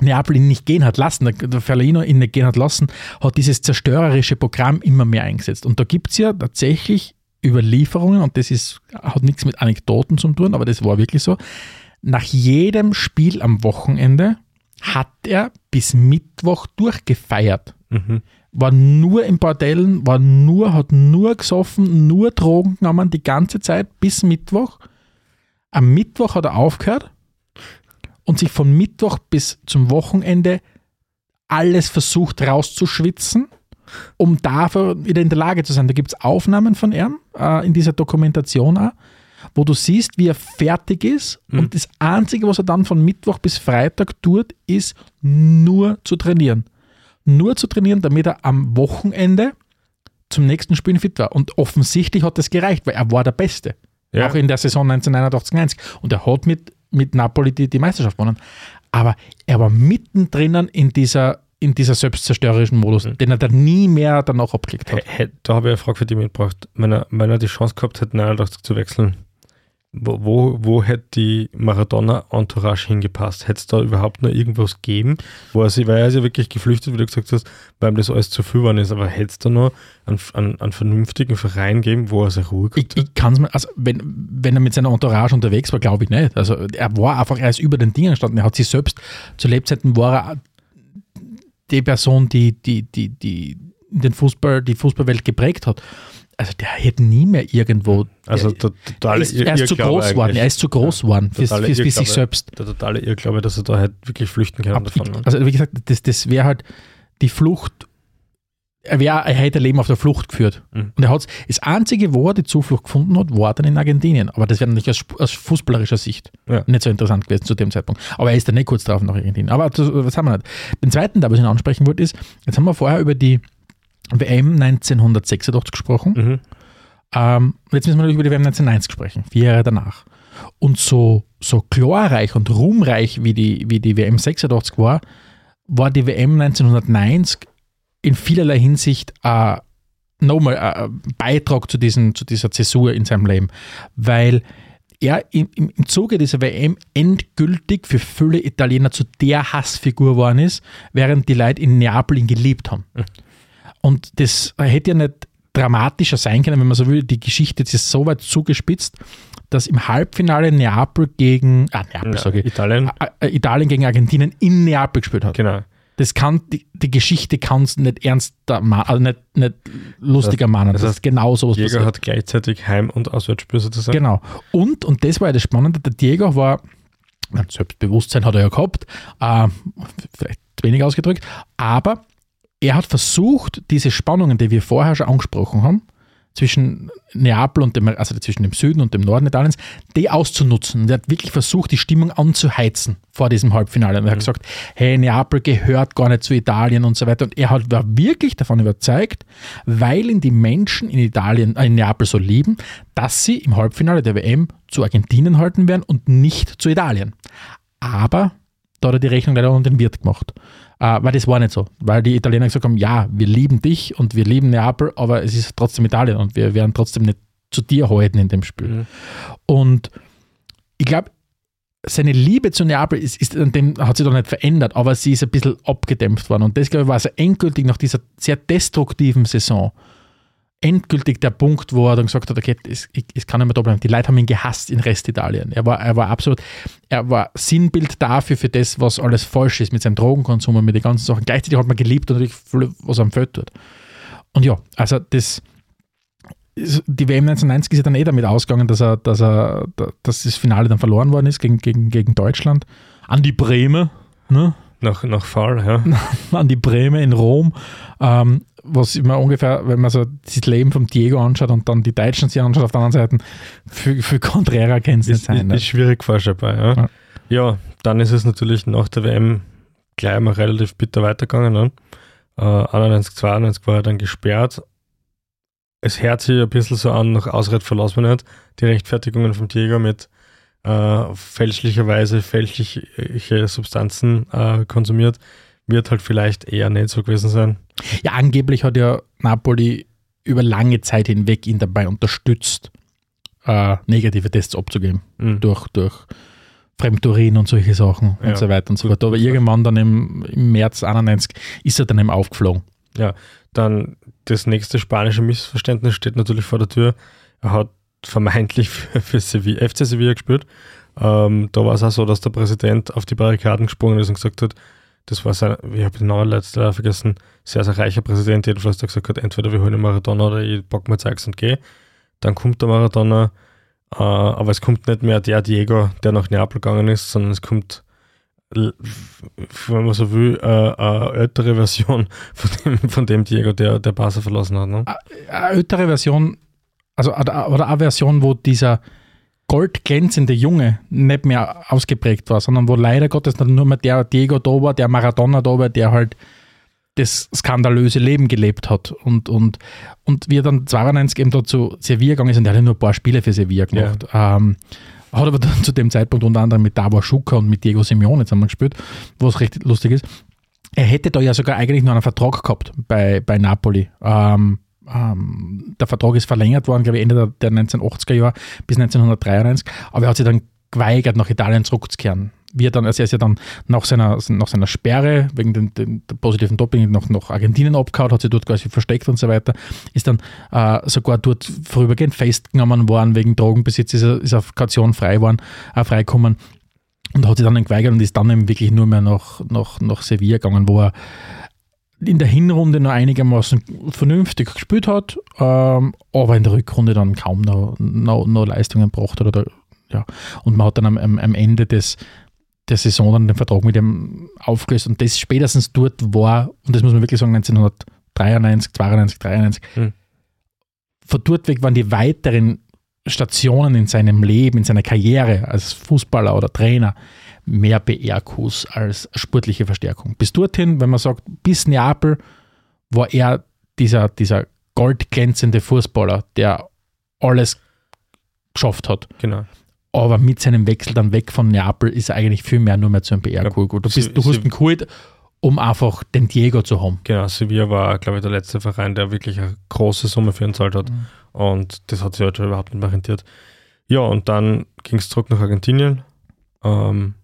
C: Neapel ihn nicht gehen hat lassen, der, Ferlino ihn nicht gehen hat lassen, hat dieses zerstörerische Programm immer mehr eingesetzt. Und da gibt es ja tatsächlich Überlieferungen, und das ist, hat nichts mit Anekdoten zu tun, aber das war wirklich so. Nach jedem Spiel am Wochenende hat er bis Mittwoch durchgefeiert
B: Mhm.
C: War nur in Bordellen, war nur, hat nur gesoffen, nur Drogen genommen, die ganze Zeit bis Mittwoch. Am Mittwoch hat er aufgehört und sich von Mittwoch bis zum Wochenende alles versucht rauszuschwitzen, um dafür wieder in der Lage zu sein. Da gibt es Aufnahmen von ihm äh, in dieser Dokumentation auch, wo du siehst, wie er fertig ist und das Einzige, was er dann von Mittwoch bis Freitag tut, ist nur zu trainieren nur zu trainieren, damit er am Wochenende zum nächsten Spiel fit war. Und offensichtlich hat das gereicht, weil er war der Beste.
B: Ja.
C: Auch in der Saison 1989-90. Und er hat mit, mit Napoli die, die Meisterschaft gewonnen. Aber er war mittendrin in dieser, in dieser selbstzerstörerischen Modus, den er dann nie mehr danach abgelegt hat.
B: Hä- hä- Da habe ich eine Frage für dich mitgebracht. Wenn er, wenn er die Chance gehabt hätte, 89 zu wechseln, wo, wo, hätte die Maradona-Entourage hingepasst? Hätte es da überhaupt noch irgendwas gegeben? Wo er sich, weil er ist ja wirklich geflüchtet, wie du gesagt hast, weil ihm das alles zu viel geworden ist, aber hätte es da noch einen, einen, einen vernünftigen Verein geben, wo er sich ruhig
C: Ich, ich kann es mir, also wenn, wenn er mit seiner Entourage unterwegs war, glaube ich nicht. Also er war einfach, er ist über den Dingen gestanden. Er hat sich selbst, zu Lebzeiten war er die Person, die, die, die, die den Fußball, die Fußballwelt geprägt hat. Also der hätte nie mehr irgendwo.
B: Also
C: der,
B: totale
C: er ist, er ist zu groß geworden. Er ist zu groß geworden für,
B: Totale
C: für, für sich selbst.
B: Der totale Irrglaube, dass er da halt wirklich flüchten kann
C: Ab, also wie gesagt, das, das wäre halt die Flucht. Er, wär, er hätte ein Leben auf der Flucht geführt.
B: Mhm.
C: Und er hat das einzige, wo er die Zuflucht gefunden hat, war dann in Argentinien. Aber das wäre natürlich aus, aus fußballerischer Sicht
B: Ja.
C: nicht so interessant gewesen zu dem Zeitpunkt. Aber er ist dann nicht kurz drauf nach Argentinien. Aber das, was haben wir nicht? Den zweiten, der was ich noch ansprechen wollte, ist, jetzt haben wir vorher über die WM 1986 gesprochen.
B: Mhm.
C: Ähm, jetzt müssen wir natürlich über die WM 1990 sprechen, vier Jahre danach. Und so, so glorreich und ruhmreich wie die, wie die WM 86 war, war die WM 1990 in vielerlei Hinsicht äh, nochmal ein Beitrag zu, diesen, zu dieser Zäsur in seinem Leben. Weil er im, im, im Zuge dieser WM endgültig für viele Italiener zu der Hassfigur geworden ist, während die Leute in Neapel ihn geliebt haben. Und das hätte ja nicht dramatischer sein können, wenn man so will. Die Geschichte jetzt ist so weit zugespitzt, dass im Halbfinale Neapel gegen, ah, Neapel,
B: Ja,
C: ich,
B: Italien.
C: äh, Italien gegen Argentinien in Neapel gespielt hat.
B: Genau.
C: Das kann, die, die Geschichte kann es nicht ernster, also nicht, nicht lustiger machen.
B: das
C: Das,
B: heißt,
C: ist genau so was
B: Jäger
C: passiert.
B: hat gleichzeitig Heim- und Auswärtsspiel sozusagen.
C: Genau. Und, und das war ja das Spannende, der Diego war, ein Selbstbewusstsein hat er ja gehabt, äh, vielleicht wenig ausgedrückt, aber er hat versucht, diese Spannungen, die wir vorher schon angesprochen haben, zwischen Neapel und dem, also zwischen dem Süden und dem Norden Italiens, die auszunutzen. Und er hat wirklich versucht, die Stimmung anzuheizen vor diesem Halbfinale. Und er hat gesagt, hey, Neapel gehört gar nicht zu Italien und so weiter. Und er hat, war wirklich davon überzeugt, weil ihn die Menschen in Italien, äh, in Neapel so lieben, dass sie im Halbfinale der WM zu Argentinien halten werden und nicht zu Italien. Aber da hat er die Rechnung leider unter den Wirt gemacht. Äh, weil das war nicht so. Weil die Italiener gesagt haben, ja, wir lieben dich und wir lieben Neapel, aber es ist trotzdem Italien und wir werden trotzdem nicht zu dir halten in dem Spiel.
B: Mhm.
C: Und ich glaube, seine Liebe zu Neapel ist, ist an dem, hat sich doch nicht verändert, aber sie ist ein bisschen abgedämpft worden. Und das, glaube ich, war so endgültig nach dieser sehr destruktiven Saison endgültig der Punkt, wo er dann gesagt hat, okay, es, es kann nicht mehr da bleiben. Die Leute haben ihn gehasst in Restitalien. Er war, er war absolut, er war Sinnbild dafür, für das, was alles falsch ist mit seinem Drogenkonsum und mit den ganzen Sachen. Gleichzeitig hat man geliebt und natürlich, was er am Feld tut. Und ja, also das, die WM 1990 ist ja dann eh damit ausgegangen, dass er, dass er, dass das Finale dann verloren worden ist gegen, gegen, gegen Deutschland. An die Breme, ne?
B: Nach, nach Fall, ja.
C: an die Breme in Rom, ähm, was immer ungefähr, wenn man so das Leben vom Diego anschaut und dann die Deutschen sich anschaut auf der anderen Seite, für, für Contreras kann es nicht
B: Ist,
C: sein.
B: ist,
C: Ne?
B: ist schwierig vorstellbar, ja.
C: Ja.
B: ja. dann ist es natürlich nach der WM gleich mal relativ bitter weitergegangen. Ne? Äh, 91, 92 war er dann gesperrt. Es hört sich ein bisschen so an, nach Ausred verlassen wir nicht. Die Rechtfertigungen vom Diego mit äh, fälschlicherweise fälschliche Substanzen äh, konsumiert, wird halt vielleicht eher nicht so gewesen sein.
C: Ja, angeblich hat ja Napoli über lange Zeit hinweg ihn dabei unterstützt, äh, negative Tests abzugeben.
B: Mhm.
C: Durch, durch Fremdurin und solche Sachen
B: Ja.
C: und so weiter und so fort. Aber irgendwann dann im, im März 91 ist er dann eben aufgeflogen.
B: Dann das nächste spanische Missverständnis steht natürlich vor der Tür. Er hat vermeintlich für, für Sevilla, FC Sevilla gespielt. Ähm, da war es auch so, dass der Präsident auf die Barrikaden gesprungen ist und gesagt hat, das war sein, ich habe den Namen letztes vergessen, sehr, sehr reicher Präsident, jedenfalls, der gesagt hat, entweder wir holen den Maradona oder ich pack mir Zeugs und gehe. Dann kommt der Maradona, äh, aber es kommt nicht mehr der Diego, der nach Neapel gegangen ist, sondern es kommt, wenn man so will, äh, eine ältere Version von dem, von dem Diego, der, der Barca verlassen hat. Ne?
C: eine ältere Version, also oder eine Version, wo dieser goldglänzende Junge nicht mehr ausgeprägt war, sondern wo leider Gottes dann nur mehr der Diego da war, der Maradona da war, der halt das skandalöse Leben gelebt hat. Und, und, und wie er dann 92 eben da zu Sevilla gegangen ist, und der hat ja nur ein paar Spiele für Sevilla gemacht. Ähm, hat aber dann zu dem Zeitpunkt unter anderem mit Davor Schuka und mit Diego Simeone zusammen gespielt, was recht lustig ist. Er hätte da ja sogar eigentlich noch einen Vertrag gehabt bei, bei Napoli. Ähm, ähm, der Vertrag ist verlängert worden, glaube ich, Ende der, der 1980er Jahre bis 1993, aber er hat sich dann geweigert, nach Italien zurückzukehren. Wie er dann, also er ist ja dann nach seiner, nach seiner Sperre wegen den, positiven Doping nach, nach Argentinien abgehauen, hat sich dort quasi versteckt und so weiter, ist dann äh, sogar dort vorübergehend festgenommen worden wegen Drogenbesitz, ist, er- ist auf Kaution frei worden, äh, freikommen und hat sich dann geweigert und ist dann eben wirklich nur mehr nach, nach, nach Sevilla gegangen, wo er in der Hinrunde noch einigermaßen vernünftig gespielt hat, ähm, aber in der Rückrunde dann kaum noch, noch, noch Leistungen gebracht hat. Oder, ja. Und man hat dann am, am, Ende des, der Saison dann den Vertrag mit ihm aufgelöst und das spätestens dort war, und das muss man wirklich sagen, 1993, 92, 93,
B: Hm.
C: von dort weg waren die weiteren Stationen in seinem Leben, in seiner Karriere als Fußballer oder Trainer mehr PR-Kus als sportliche Verstärkung. Bis dorthin, wenn man sagt, bis Neapel war er dieser, dieser goldglänzende Fußballer, der alles geschafft hat.
B: Genau.
C: Aber mit seinem Wechsel dann weg von Neapel ist er eigentlich viel mehr nur mehr zu einem PR-Kult. Du, bist, du hast ihn geholt, um einfach den Diego zu haben.
B: Genau, Sevilla war, glaube ich, der letzte Verein, der wirklich eine große Summe für ihn zahlt hat. Und das hat sich halt schon überhaupt nicht mehr rentiert. Ja, und dann ging es zurück nach Argentinien. Ähm,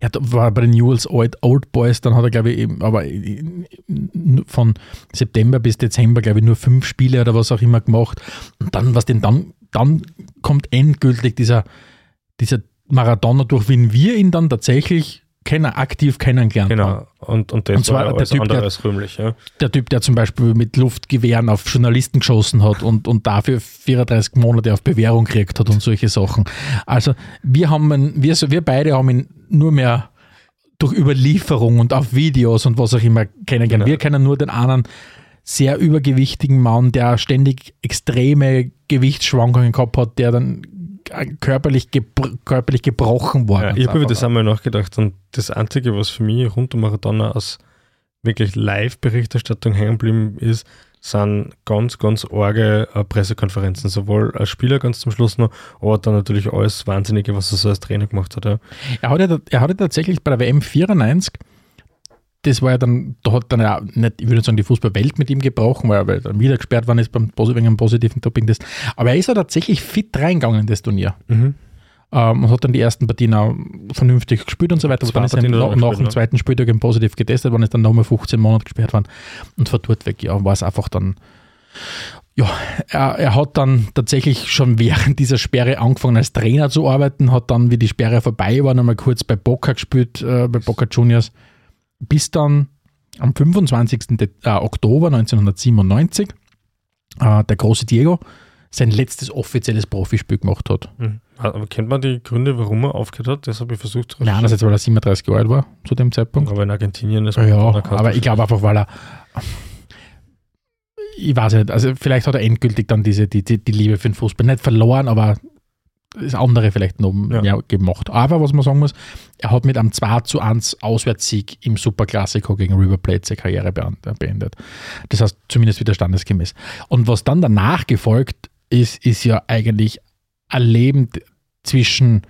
C: Da war bei den Newells Old, Old Boys, dann hat er, glaube ich, aber von September bis Dezember, glaube ich, nur fünf Spiele oder was auch immer gemacht. Und dann, was denn dann, dann kommt endgültig dieser, dieser Maradona durch, wenn wir ihn dann tatsächlich kennen, aktiv kennengelernt haben.
B: genau. Und, und
C: Und zwar der Typ, der-
B: als rühmlich. Ja.
C: Der Typ, der zum Beispiel mit Luftgewehren auf Journalisten geschossen hat und, und dafür 34 Monate auf Bewährung gekriegt hat und solche Sachen. Also wir haben wir, wir beide haben ihn nur mehr durch Überlieferung und auf Videos und was auch immer kennengelernt.
B: Genau.
C: Wir kennen nur den einen sehr übergewichtigen Mann, der ständig extreme Gewichtsschwankungen gehabt hat, der dann körperlich, gebr körperlich gebrochen war.
B: Ja, ich habe über das einmal nachgedacht und das Einzige, was für mich rund um Maradona aus wirklich Live-Berichterstattung hängen geblieben ist, sind ganz, ganz arge äh, Pressekonferenzen, sowohl als Spieler ganz zum Schluss noch, aber dann natürlich alles Wahnsinnige, was er so als Trainer gemacht hat. Ja.
C: Er hat, ja, er hat ja tatsächlich bei der WM 94, das war ja dann, da hat dann ja nicht, ich würde sagen, die Fußballwelt mit ihm gebrochen, weil er er dann wieder gesperrt worden ist beim, wegen einem positiven Doping-Test. Aber er ist ja tatsächlich fit reingegangen in das Turnier.
B: Mhm.
C: Ähm, und hat dann die ersten Partien auch vernünftig gespielt und so weiter.
B: Zwei
C: dann ist er nach,
B: hat er
C: nach dem zweiten Spieltag eben positiv getestet worden, ist dann nochmal 15 Monate gesperrt worden und von dort weg, ja, war es einfach dann, ja, er, er hat dann tatsächlich schon während dieser Sperre angefangen als Trainer zu arbeiten, hat dann, wie die Sperre vorbei war, nochmal kurz bei Boca gespielt, äh, bei Boca Juniors, bis dann am 25. De äh, Oktober 1997 äh, der große Diego sein letztes offizielles Profispiel gemacht hat.
B: Mhm. Aber kennt man die Gründe, warum er aufgehört hat? Das habe ich versucht zu
C: Nein, einerseits, weil er 37 Jahre alt war zu dem Zeitpunkt.
B: Aber in Argentinien ist
C: Ja, aber ich glaube einfach, weil er. Ich weiß nicht, also vielleicht hat er endgültig dann diese, die, die, die Liebe für den Fußball nicht verloren, aber das andere vielleicht noch
B: Ja.
C: mehr gemacht. Aber was man sagen muss, er hat mit einem 2 zu 1 Auswärtssieg im Superklassiko gegen River Plate seine Karriere beend- beendet. Das heißt, zumindest wieder standesgemäß. Und was dann danach gefolgt ist, ist ja eigentlich ein Leben zwischen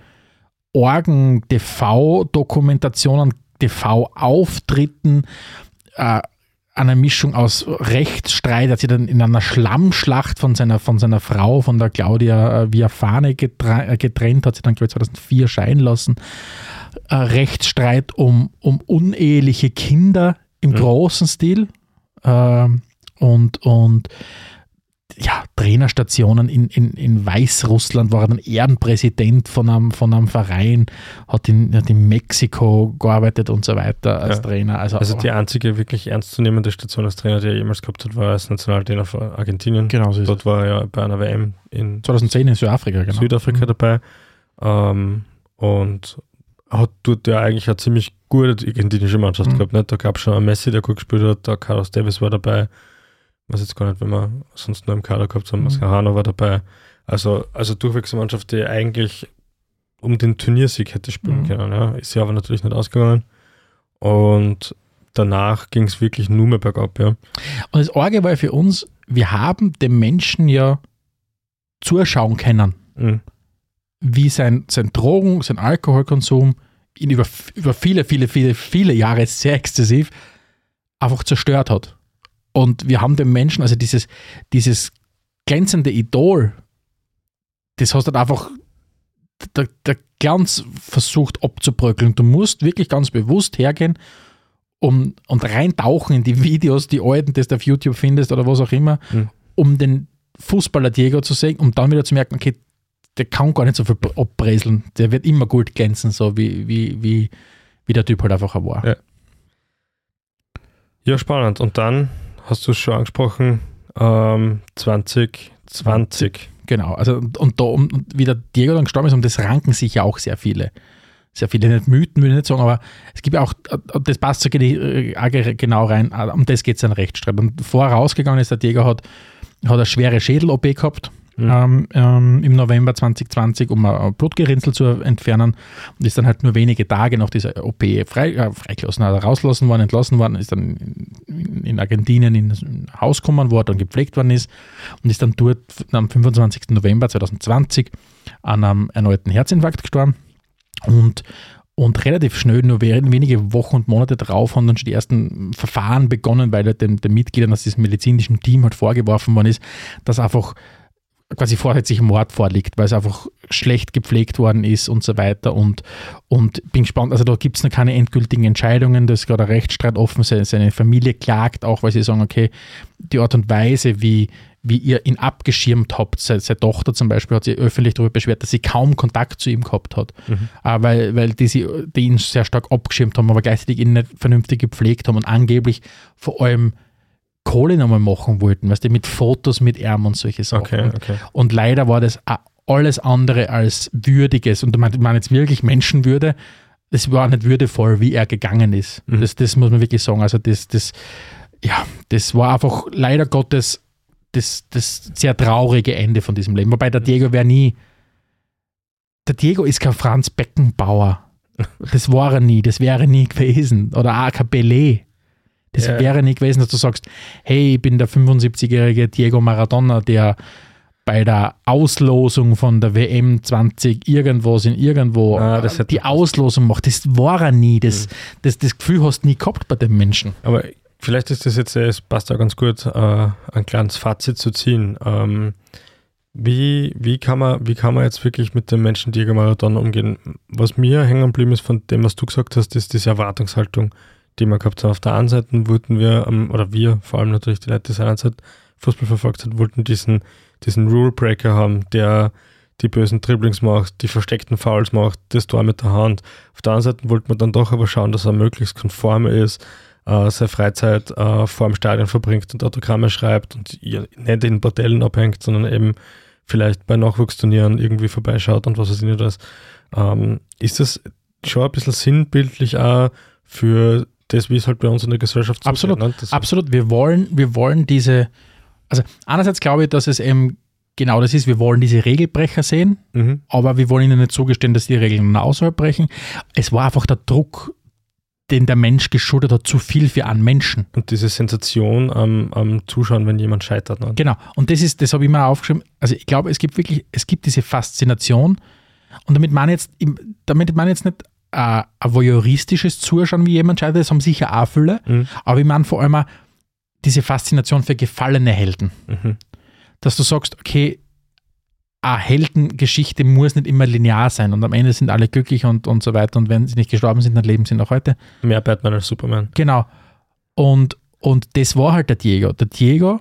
C: Orgen, TV-Dokumentationen, TV-Auftritten, äh, eine Mischung aus Rechtsstreit, hat sich dann in einer Schlammschlacht von seiner, von seiner Frau, von der Claudia äh, Viafane äh, getrennt, hat sie dann, glaube ich, 2004 scheiden lassen. Äh, Rechtsstreit um, um uneheliche Kinder im
B: Mhm.
C: großen Stil ähm, und, und ja, Trainerstationen in, in, in Weißrussland, war er dann Ehrenpräsident von einem, von einem Verein, hat in, hat in Mexiko gearbeitet und so weiter als
B: Ja.
C: Trainer. Also,
B: Also die einzige wirklich ernstzunehmende Station als Trainer, die er jemals gehabt hat, war als Nationaltrainer von Argentinien.
C: genau so ist
B: Dort war er ja bei einer WM in
C: 2010 in Südafrika, genau.
B: Südafrika dabei. Ähm, und hat dort ja eigentlich eine ziemlich gute argentinische Mannschaft
C: Mhm.
B: gehabt. Nicht? Da gab es schon einen Messi, der gut gespielt hat, der Carlos Davis war dabei. Ich weiß jetzt gar nicht, wenn wir sonst nur im Kader gehabt haben.
C: Mhm.
B: Mascherano war dabei. Also, also durchwegs eine Mannschaft, die eigentlich um den Turniersieg hätte spielen
C: Mhm.
B: können. Ja. Ist ja aber natürlich nicht ausgegangen. Und danach ging es wirklich nur mehr bergab. Ja.
C: Und das Orge war für uns, wir haben dem Menschen ja zuschauen können,
B: Mhm.
C: wie sein, sein Drogen, sein Alkoholkonsum ihn über, über viele, viele, viele, viele Jahre sehr exzessiv einfach zerstört hat. Und wir haben dem Menschen, also dieses, dieses glänzende Idol, das hast du halt einfach der, der Glanz versucht abzubröckeln. Du musst wirklich ganz bewusst hergehen um, und reintauchen in die Videos, die alten, die du auf YouTube findest oder was auch immer,
B: Mhm.
C: um den Fußballer Diego zu sehen, um dann wieder zu merken, okay, der kann gar nicht so viel abbreseln. Der wird immer gut glänzen, so wie, wie, wie, wie der Typ halt einfach war.
B: Ja. Ja, spannend. Und dann hast du es schon angesprochen, ähm, 2020.
C: Genau, also und, da, um, wie der Diego dann gestorben ist, um das ranken sich ja auch sehr viele. Sehr viele, nicht Mythen, würde ich nicht sagen, aber es gibt ja auch, das passt so ge- genau rein, um das geht es ein Rechtsstreit. Und vorher rausgegangen ist, der Diego hat, hat eine schwere Schädel-OP gehabt,
B: Mhm.
C: ähm, ähm, im November 2020, um ein Blutgerinnsel zu entfernen und ist dann halt nur wenige Tage nach dieser OP frei, äh, freigelassen, also rausgelassen worden, entlassen worden, ist dann in, in Argentinien in ein Haus gekommen, wo er dann gepflegt worden ist und ist dann dort am 25. November 2020 an einem erneuten Herzinfarkt gestorben und und relativ schnell, nur wenige Wochen und Monate darauf, haben dann schon die ersten Verfahren begonnen, weil halt den, den Mitgliedern aus diesem medizinischen Team halt vorgeworfen worden ist, dass einfach quasi vorsätzlichen Mord vorliegt, weil es einfach schlecht gepflegt worden ist und so weiter. Und, und bin gespannt, also da gibt es noch keine endgültigen Entscheidungen, da ist gerade ein Rechtsstreit offen, seine, Familie klagt auch, weil sie sagen, okay, die Art und Weise, wie, wie ihr ihn abgeschirmt habt, seine, seine Tochter zum Beispiel hat sich öffentlich darüber beschwert, dass sie kaum Kontakt zu ihm gehabt hat,
B: Mhm.
C: äh, weil, weil die, sie, die ihn sehr stark abgeschirmt haben, aber gleichzeitig ihn nicht vernünftig gepflegt haben und angeblich vor allem Kohle nochmal machen wollten, weißt du, mit Fotos mit ihm und solche Sachen.
B: Okay,
C: Und,
B: okay.
C: und leider war das alles andere als würdiges. Und man, man jetzt wirklich Menschenwürde, es war nicht würdevoll, wie er gegangen ist.
B: Mhm.
C: Das, das muss man wirklich sagen. Also das, das, ja, das war einfach leider Gottes das, das sehr traurige Ende von diesem Leben. Wobei der Diego wäre nie, der Diego ist kein Franz Beckenbauer. Das war er nie, das wäre nie gewesen. Oder auch kein Pelé. Das
B: Ja.
C: wäre nie gewesen, dass du sagst, hey, ich bin der 75-jährige Diego Maradona, der bei der Auslosung von der WM 20 irgendwas in irgendwo
B: Ah,
C: die Auslosung macht. Das war er nie. Das,
B: Mhm.
C: das, das Gefühl hast du nie gehabt bei dem Menschen.
B: Aber vielleicht ist das jetzt, es passt auch ganz gut, äh, ein kleines Fazit zu ziehen. Ähm, wie, wie, kann man, wie kann man jetzt wirklich mit dem Menschen Diego Maradona umgehen? Was mir hängen geblieben ist von dem, was du gesagt hast, ist diese Erwartungshaltung, die wir gehabt haben. Auf der einen Seite wollten wir, ähm, oder wir, vor allem natürlich die Leute, die seinerzeit Fußball verfolgt hat, wollten diesen, diesen Rule Breaker haben, der die bösen Dribblings macht, die versteckten Fouls macht, das Tor mit der Hand. Auf der anderen Seite wollte man dann doch aber schauen, dass er möglichst konform ist, äh, seine Freizeit äh, vor dem Stadion verbringt und Autogramme schreibt und nicht in Bordellen abhängt, sondern eben vielleicht bei Nachwuchsturnieren irgendwie vorbeischaut und was weiß ich nicht was. Ähm, ist das schon ein bisschen sinnbildlich auch für das, wie es halt bei uns in der Gesellschaft
C: Absolut.
B: zugeht, ne?
C: Absolut, wir wollen, wir wollen diese, also einerseits glaube ich, dass es eben genau das ist, wir wollen diese Regelbrecher sehen,
B: Mhm.
C: aber wir wollen ihnen nicht zugestehen, dass die Regeln außerhalb brechen. Es war einfach der Druck, den der Mensch geschuldet hat, zu viel für einen Menschen.
B: Und diese Sensation am, am Zuschauen, wenn jemand scheitert. Ne?
C: Genau. Und das ist, das habe ich mir auch aufgeschrieben. Also ich glaube, es gibt wirklich, es gibt diese Faszination. Und damit meine jetzt, damit meine jetzt nicht äh, ein voyeuristisches Zuschauen, wie jemand scheitert, das haben sicher auch viele.
B: Mhm.
C: Aber ich meine vor allem auch diese Faszination für gefallene Helden.
B: Mhm.
C: Dass du sagst, okay, eine Heldengeschichte muss nicht immer linear sein und am Ende sind alle glücklich und, und so weiter. Und wenn sie nicht gestorben sind, dann leben sie noch heute.
B: Mehr Batman als Superman.
C: Genau. Und, und das war halt der Diego. Der Diego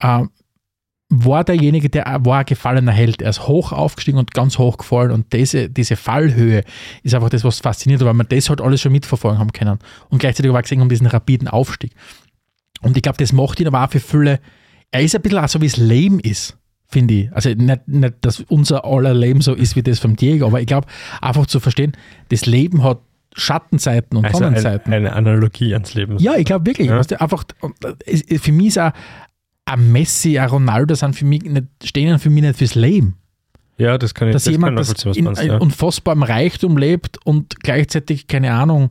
C: äh, war derjenige, der war ein gefallener Held. Er ist hoch aufgestiegen und ganz hoch gefallen. Und diese, diese Fallhöhe ist einfach das, was fasziniert, weil wir das halt alles schon mitverfolgen haben können. Und gleichzeitig aber gesehen haben diesen rapiden Aufstieg. Und ich glaube, das macht ihn aber auch für viele. Er ist ein bisschen auch so, wie es Lame ist, finde ich. Also nicht, nicht, dass unser aller Leben so ist wie das vom Diego, aber ich glaube, einfach zu verstehen, das Leben hat Schattenseiten und
B: Also ein,
C: Sonnenseiten.
B: eine Analogie ans Leben.
C: Ja, ich glaube wirklich.
B: Ja.
C: Weißt du, einfach, es- für mich ist auch ein Messi, ein Ronaldo sind für mich nicht, stehen für mich nicht fürs Leben.
B: Ja, das kann ich
C: Dass
B: das kann
C: jemand
B: ich
C: das in
B: meinst, ja.
C: unfassbarem Reichtum lebt und gleichzeitig, keine Ahnung,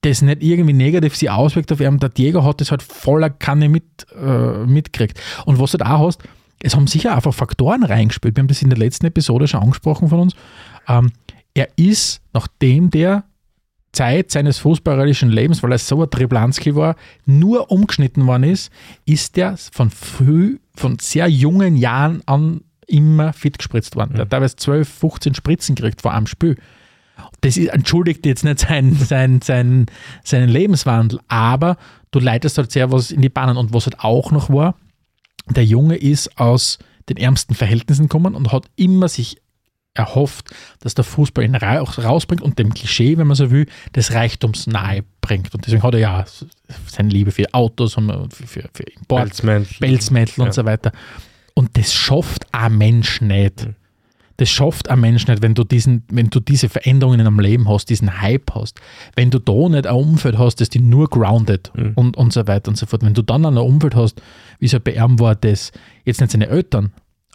C: das nicht irgendwie negativ sich auswirkt auf ihn. Der Diego hat das halt voller Kanne mit, äh, mitgekriegt. Und was du da auch hast, es haben sicher einfach Faktoren reingespielt. Wir haben das in der letzten Episode schon angesprochen von uns. Ähm, er ist, nachdem der Zeit seines fußballerischen Lebens, weil er so ein Triblanski war, nur umgeschnitten worden ist, ist der von früh, von sehr jungen Jahren an immer fit gespritzt worden. Der hat teilweise 12, 15 Spritzen gekriegt vor einem Spiel. Das ist, entschuldigt jetzt nicht sein, sein, sein, seinen Lebenswandel, aber du leitest halt sehr was in die Bahnen. Und was halt auch noch war, der Junge ist aus den ärmsten Verhältnissen gekommen und hat immer sich erhofft, dass der Fußball ihn ra rausbringt und dem Klischee, wenn man so will, des Reichtums nahe bringt. Und deswegen hat er ja seine Liebe für Autos und für, für, für Import,
B: Pelzmäntel.
C: Pelzmäntel
B: Ja.
C: und so weiter. Und das schafft ein Mensch nicht.
B: Mhm.
C: Das schafft ein Mensch nicht, wenn du, diesen, wenn du diese Veränderungen in deinem Leben hast, diesen Hype hast. Wenn du da nicht ein Umfeld hast, das dich nur groundet
B: Mhm.
C: und, und so weiter und so fort. Wenn du dann ein Umfeld hast, wie es halt bei ihm war, das jetzt nicht seine Eltern,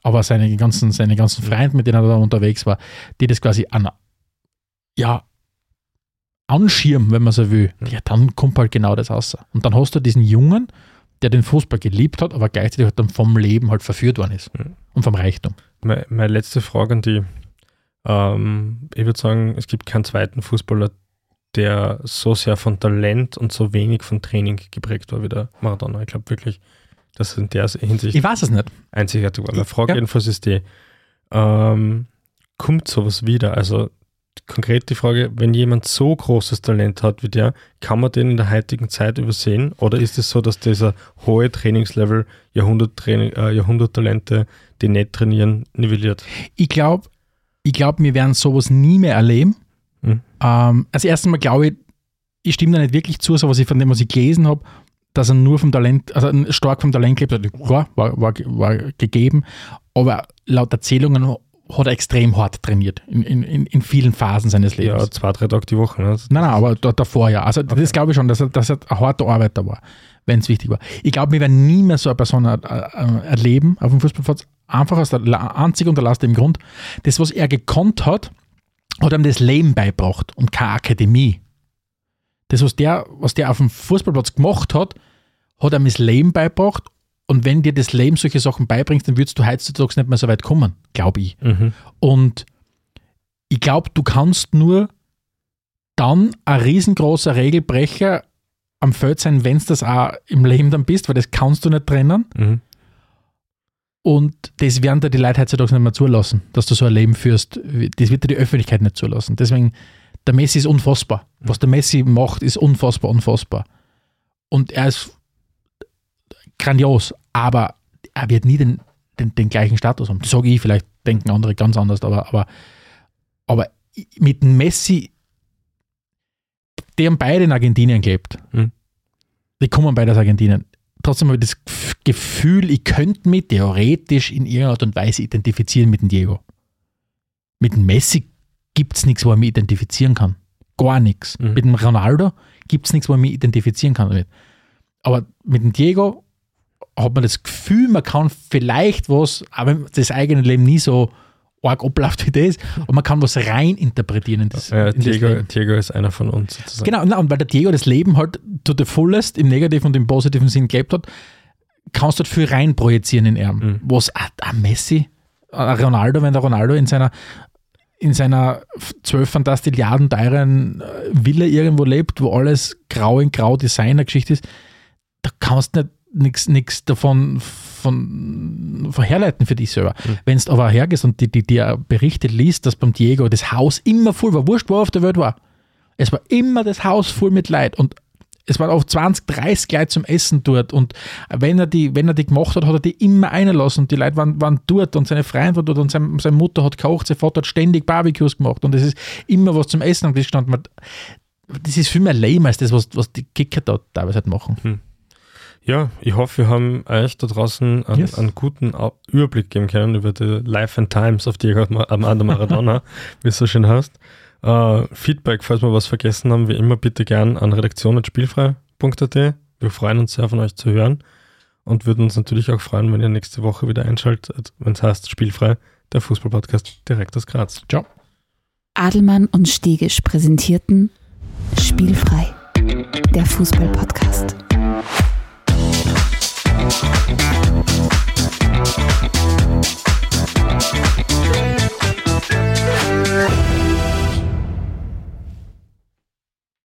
C: aber seine ganzen, seine ganzen Freunde, mit denen er da unterwegs war, die das quasi an, ja, anschirmen, wenn man so will, ja, dann kommt halt genau das raus. Und dann hast du diesen Jungen, der den Fußball geliebt hat, aber gleichzeitig halt dann vom Leben halt verführt worden ist.
B: Mhm.
C: Und vom Reichtum.
B: Meine, meine letzte Frage an die. Ähm, ich würde sagen, es gibt keinen zweiten Fußballer, der so sehr von Talent und so wenig von Training geprägt war wie der Maradona. Ich glaube wirklich, das in der Hinsicht
C: Ich weiß es nicht.
B: einzigartig. Meine Frage
C: Ja.
B: jedenfalls ist die, ähm, kommt sowas wieder? Also konkret die Frage, wenn jemand so großes Talent hat wie der, kann man den in der heutigen Zeit übersehen? Oder ist es so, dass dieser hohe Trainingslevel Jahrhunderttraining, äh, Jahrhunderttalente, die nicht trainieren, nivelliert?
C: Ich glaube, ich glaub, wir werden sowas nie mehr erleben.
B: Mhm.
C: Ähm, als erstes Mal glaube ich, ich stimme da nicht wirklich zu, so was ich von dem, was ich gelesen habe, dass er nur vom Talent, also stark vom Talent gelebt hat. Klar, war, war, war gegeben, aber laut Erzählungen hat er extrem hart trainiert in, in, in, vielen Phasen seines Lebens.
B: Ja, zwei, drei Tage die Woche. Ne?
C: Nein, nein, aber da, davor ja. Also das glaube ich schon, dass er, dass er ein harter Arbeiter war, wenn es wichtig war. Ich glaube, wir werden nie mehr so eine Person äh, erleben auf dem Fußballplatz, einfach aus der einzig und erlass dem Grund, das, was er gekonnt hat, hat ihm das Leben beibracht und keine Akademie. Das, was der, was der auf dem Fußballplatz gemacht hat, hat ihm das Leben beibracht und wenn dir das Leben solche Sachen beibringst, dann würdest du heutzutage nicht mehr so weit kommen, glaube ich.
B: Mhm.
C: Und ich glaube, du kannst nur dann ein riesengroßer Regelbrecher am Feld sein, wenn du das auch im Leben dann bist, weil das kannst du nicht trennen.
B: Mhm.
C: Und das werden dir die Leute heutzutage nicht mehr zulassen, dass du so ein Leben führst. Das wird dir die Öffentlichkeit nicht zulassen. Deswegen, der Messi ist unfassbar. Was der Messi macht, ist unfassbar, unfassbar. Und er ist grandios, aber er wird nie den, den, den gleichen Status haben. Das sage ich, vielleicht denken andere ganz anders, aber, aber, aber mit dem Messi, die haben beide in Argentinien gelebt.
B: Mhm.
C: Die kommen beide aus Argentinien. Trotzdem habe ich das Gef- Gefühl, ich könnte mich theoretisch in irgendeiner Art und Weise identifizieren mit dem Diego. Mit dem Messi gibt es nichts, wo er mich identifizieren kann. Gar nichts.
B: Mhm.
C: Mit dem Ronaldo gibt es nichts, wo ich mich identifizieren kann damit. Aber mit dem Diego hat man das Gefühl, man kann vielleicht was, wenn das eigene Leben nie so arg abläuft wie das, aber man kann was rein interpretieren in das,
B: Äh,
C: in das
B: Diego,
C: Leben.
B: Diego ist einer von uns sozusagen.
C: Genau, na, und weil der Diego das Leben halt to the fullest im negativen und im positiven Sinn gelebt hat, kannst du halt viel rein projizieren in ihn.
B: Mhm.
C: Was ein ein Messi, ein Ronaldo, wenn der Ronaldo in seiner in seiner 12 Fantastilliarden teuren äh, Villa irgendwo lebt, wo alles grau in grau Designer-Geschichte ist, da kannst du nicht nichts davon von, von herleiten für dich selber.
B: Mhm.
C: Wenn du aber hergehst und die, die, die Berichte liest, dass beim Diego das Haus immer voll war, wurscht, wo er auf der Welt war. Es war immer das Haus voll mit Leid und es waren oft 20, 30 Leute zum Essen dort und wenn er die, wenn er die gemacht hat, hat er die immer einlassen und die Leute waren, waren dort und seine Freunde waren dort und sein, seine Mutter hat gekocht, sein Vater hat ständig Barbecues gemacht und es ist immer was zum Essen am Tisch gestanden. Das ist viel mehr lame als das, was, was die Kicker da teilweise halt machen.
B: Ja, ich hoffe, wir haben euch da draußen einen,
C: Yes.
B: einen guten Überblick geben können über die Life and Times of Diego Ar- Armando Maradona, wie es so schön heißt. Äh, Feedback, falls wir was vergessen haben, wie immer bitte gern an redaktion.spielfrei.at. Wir freuen uns sehr von euch zu hören und würden uns natürlich auch freuen, wenn ihr nächste Woche wieder einschaltet, wenn es heißt Spielfrei, der Fußballpodcast direkt aus Graz.
C: Ciao.
A: Adelmann und Stegisch präsentierten Spielfrei, der Fußballpodcast.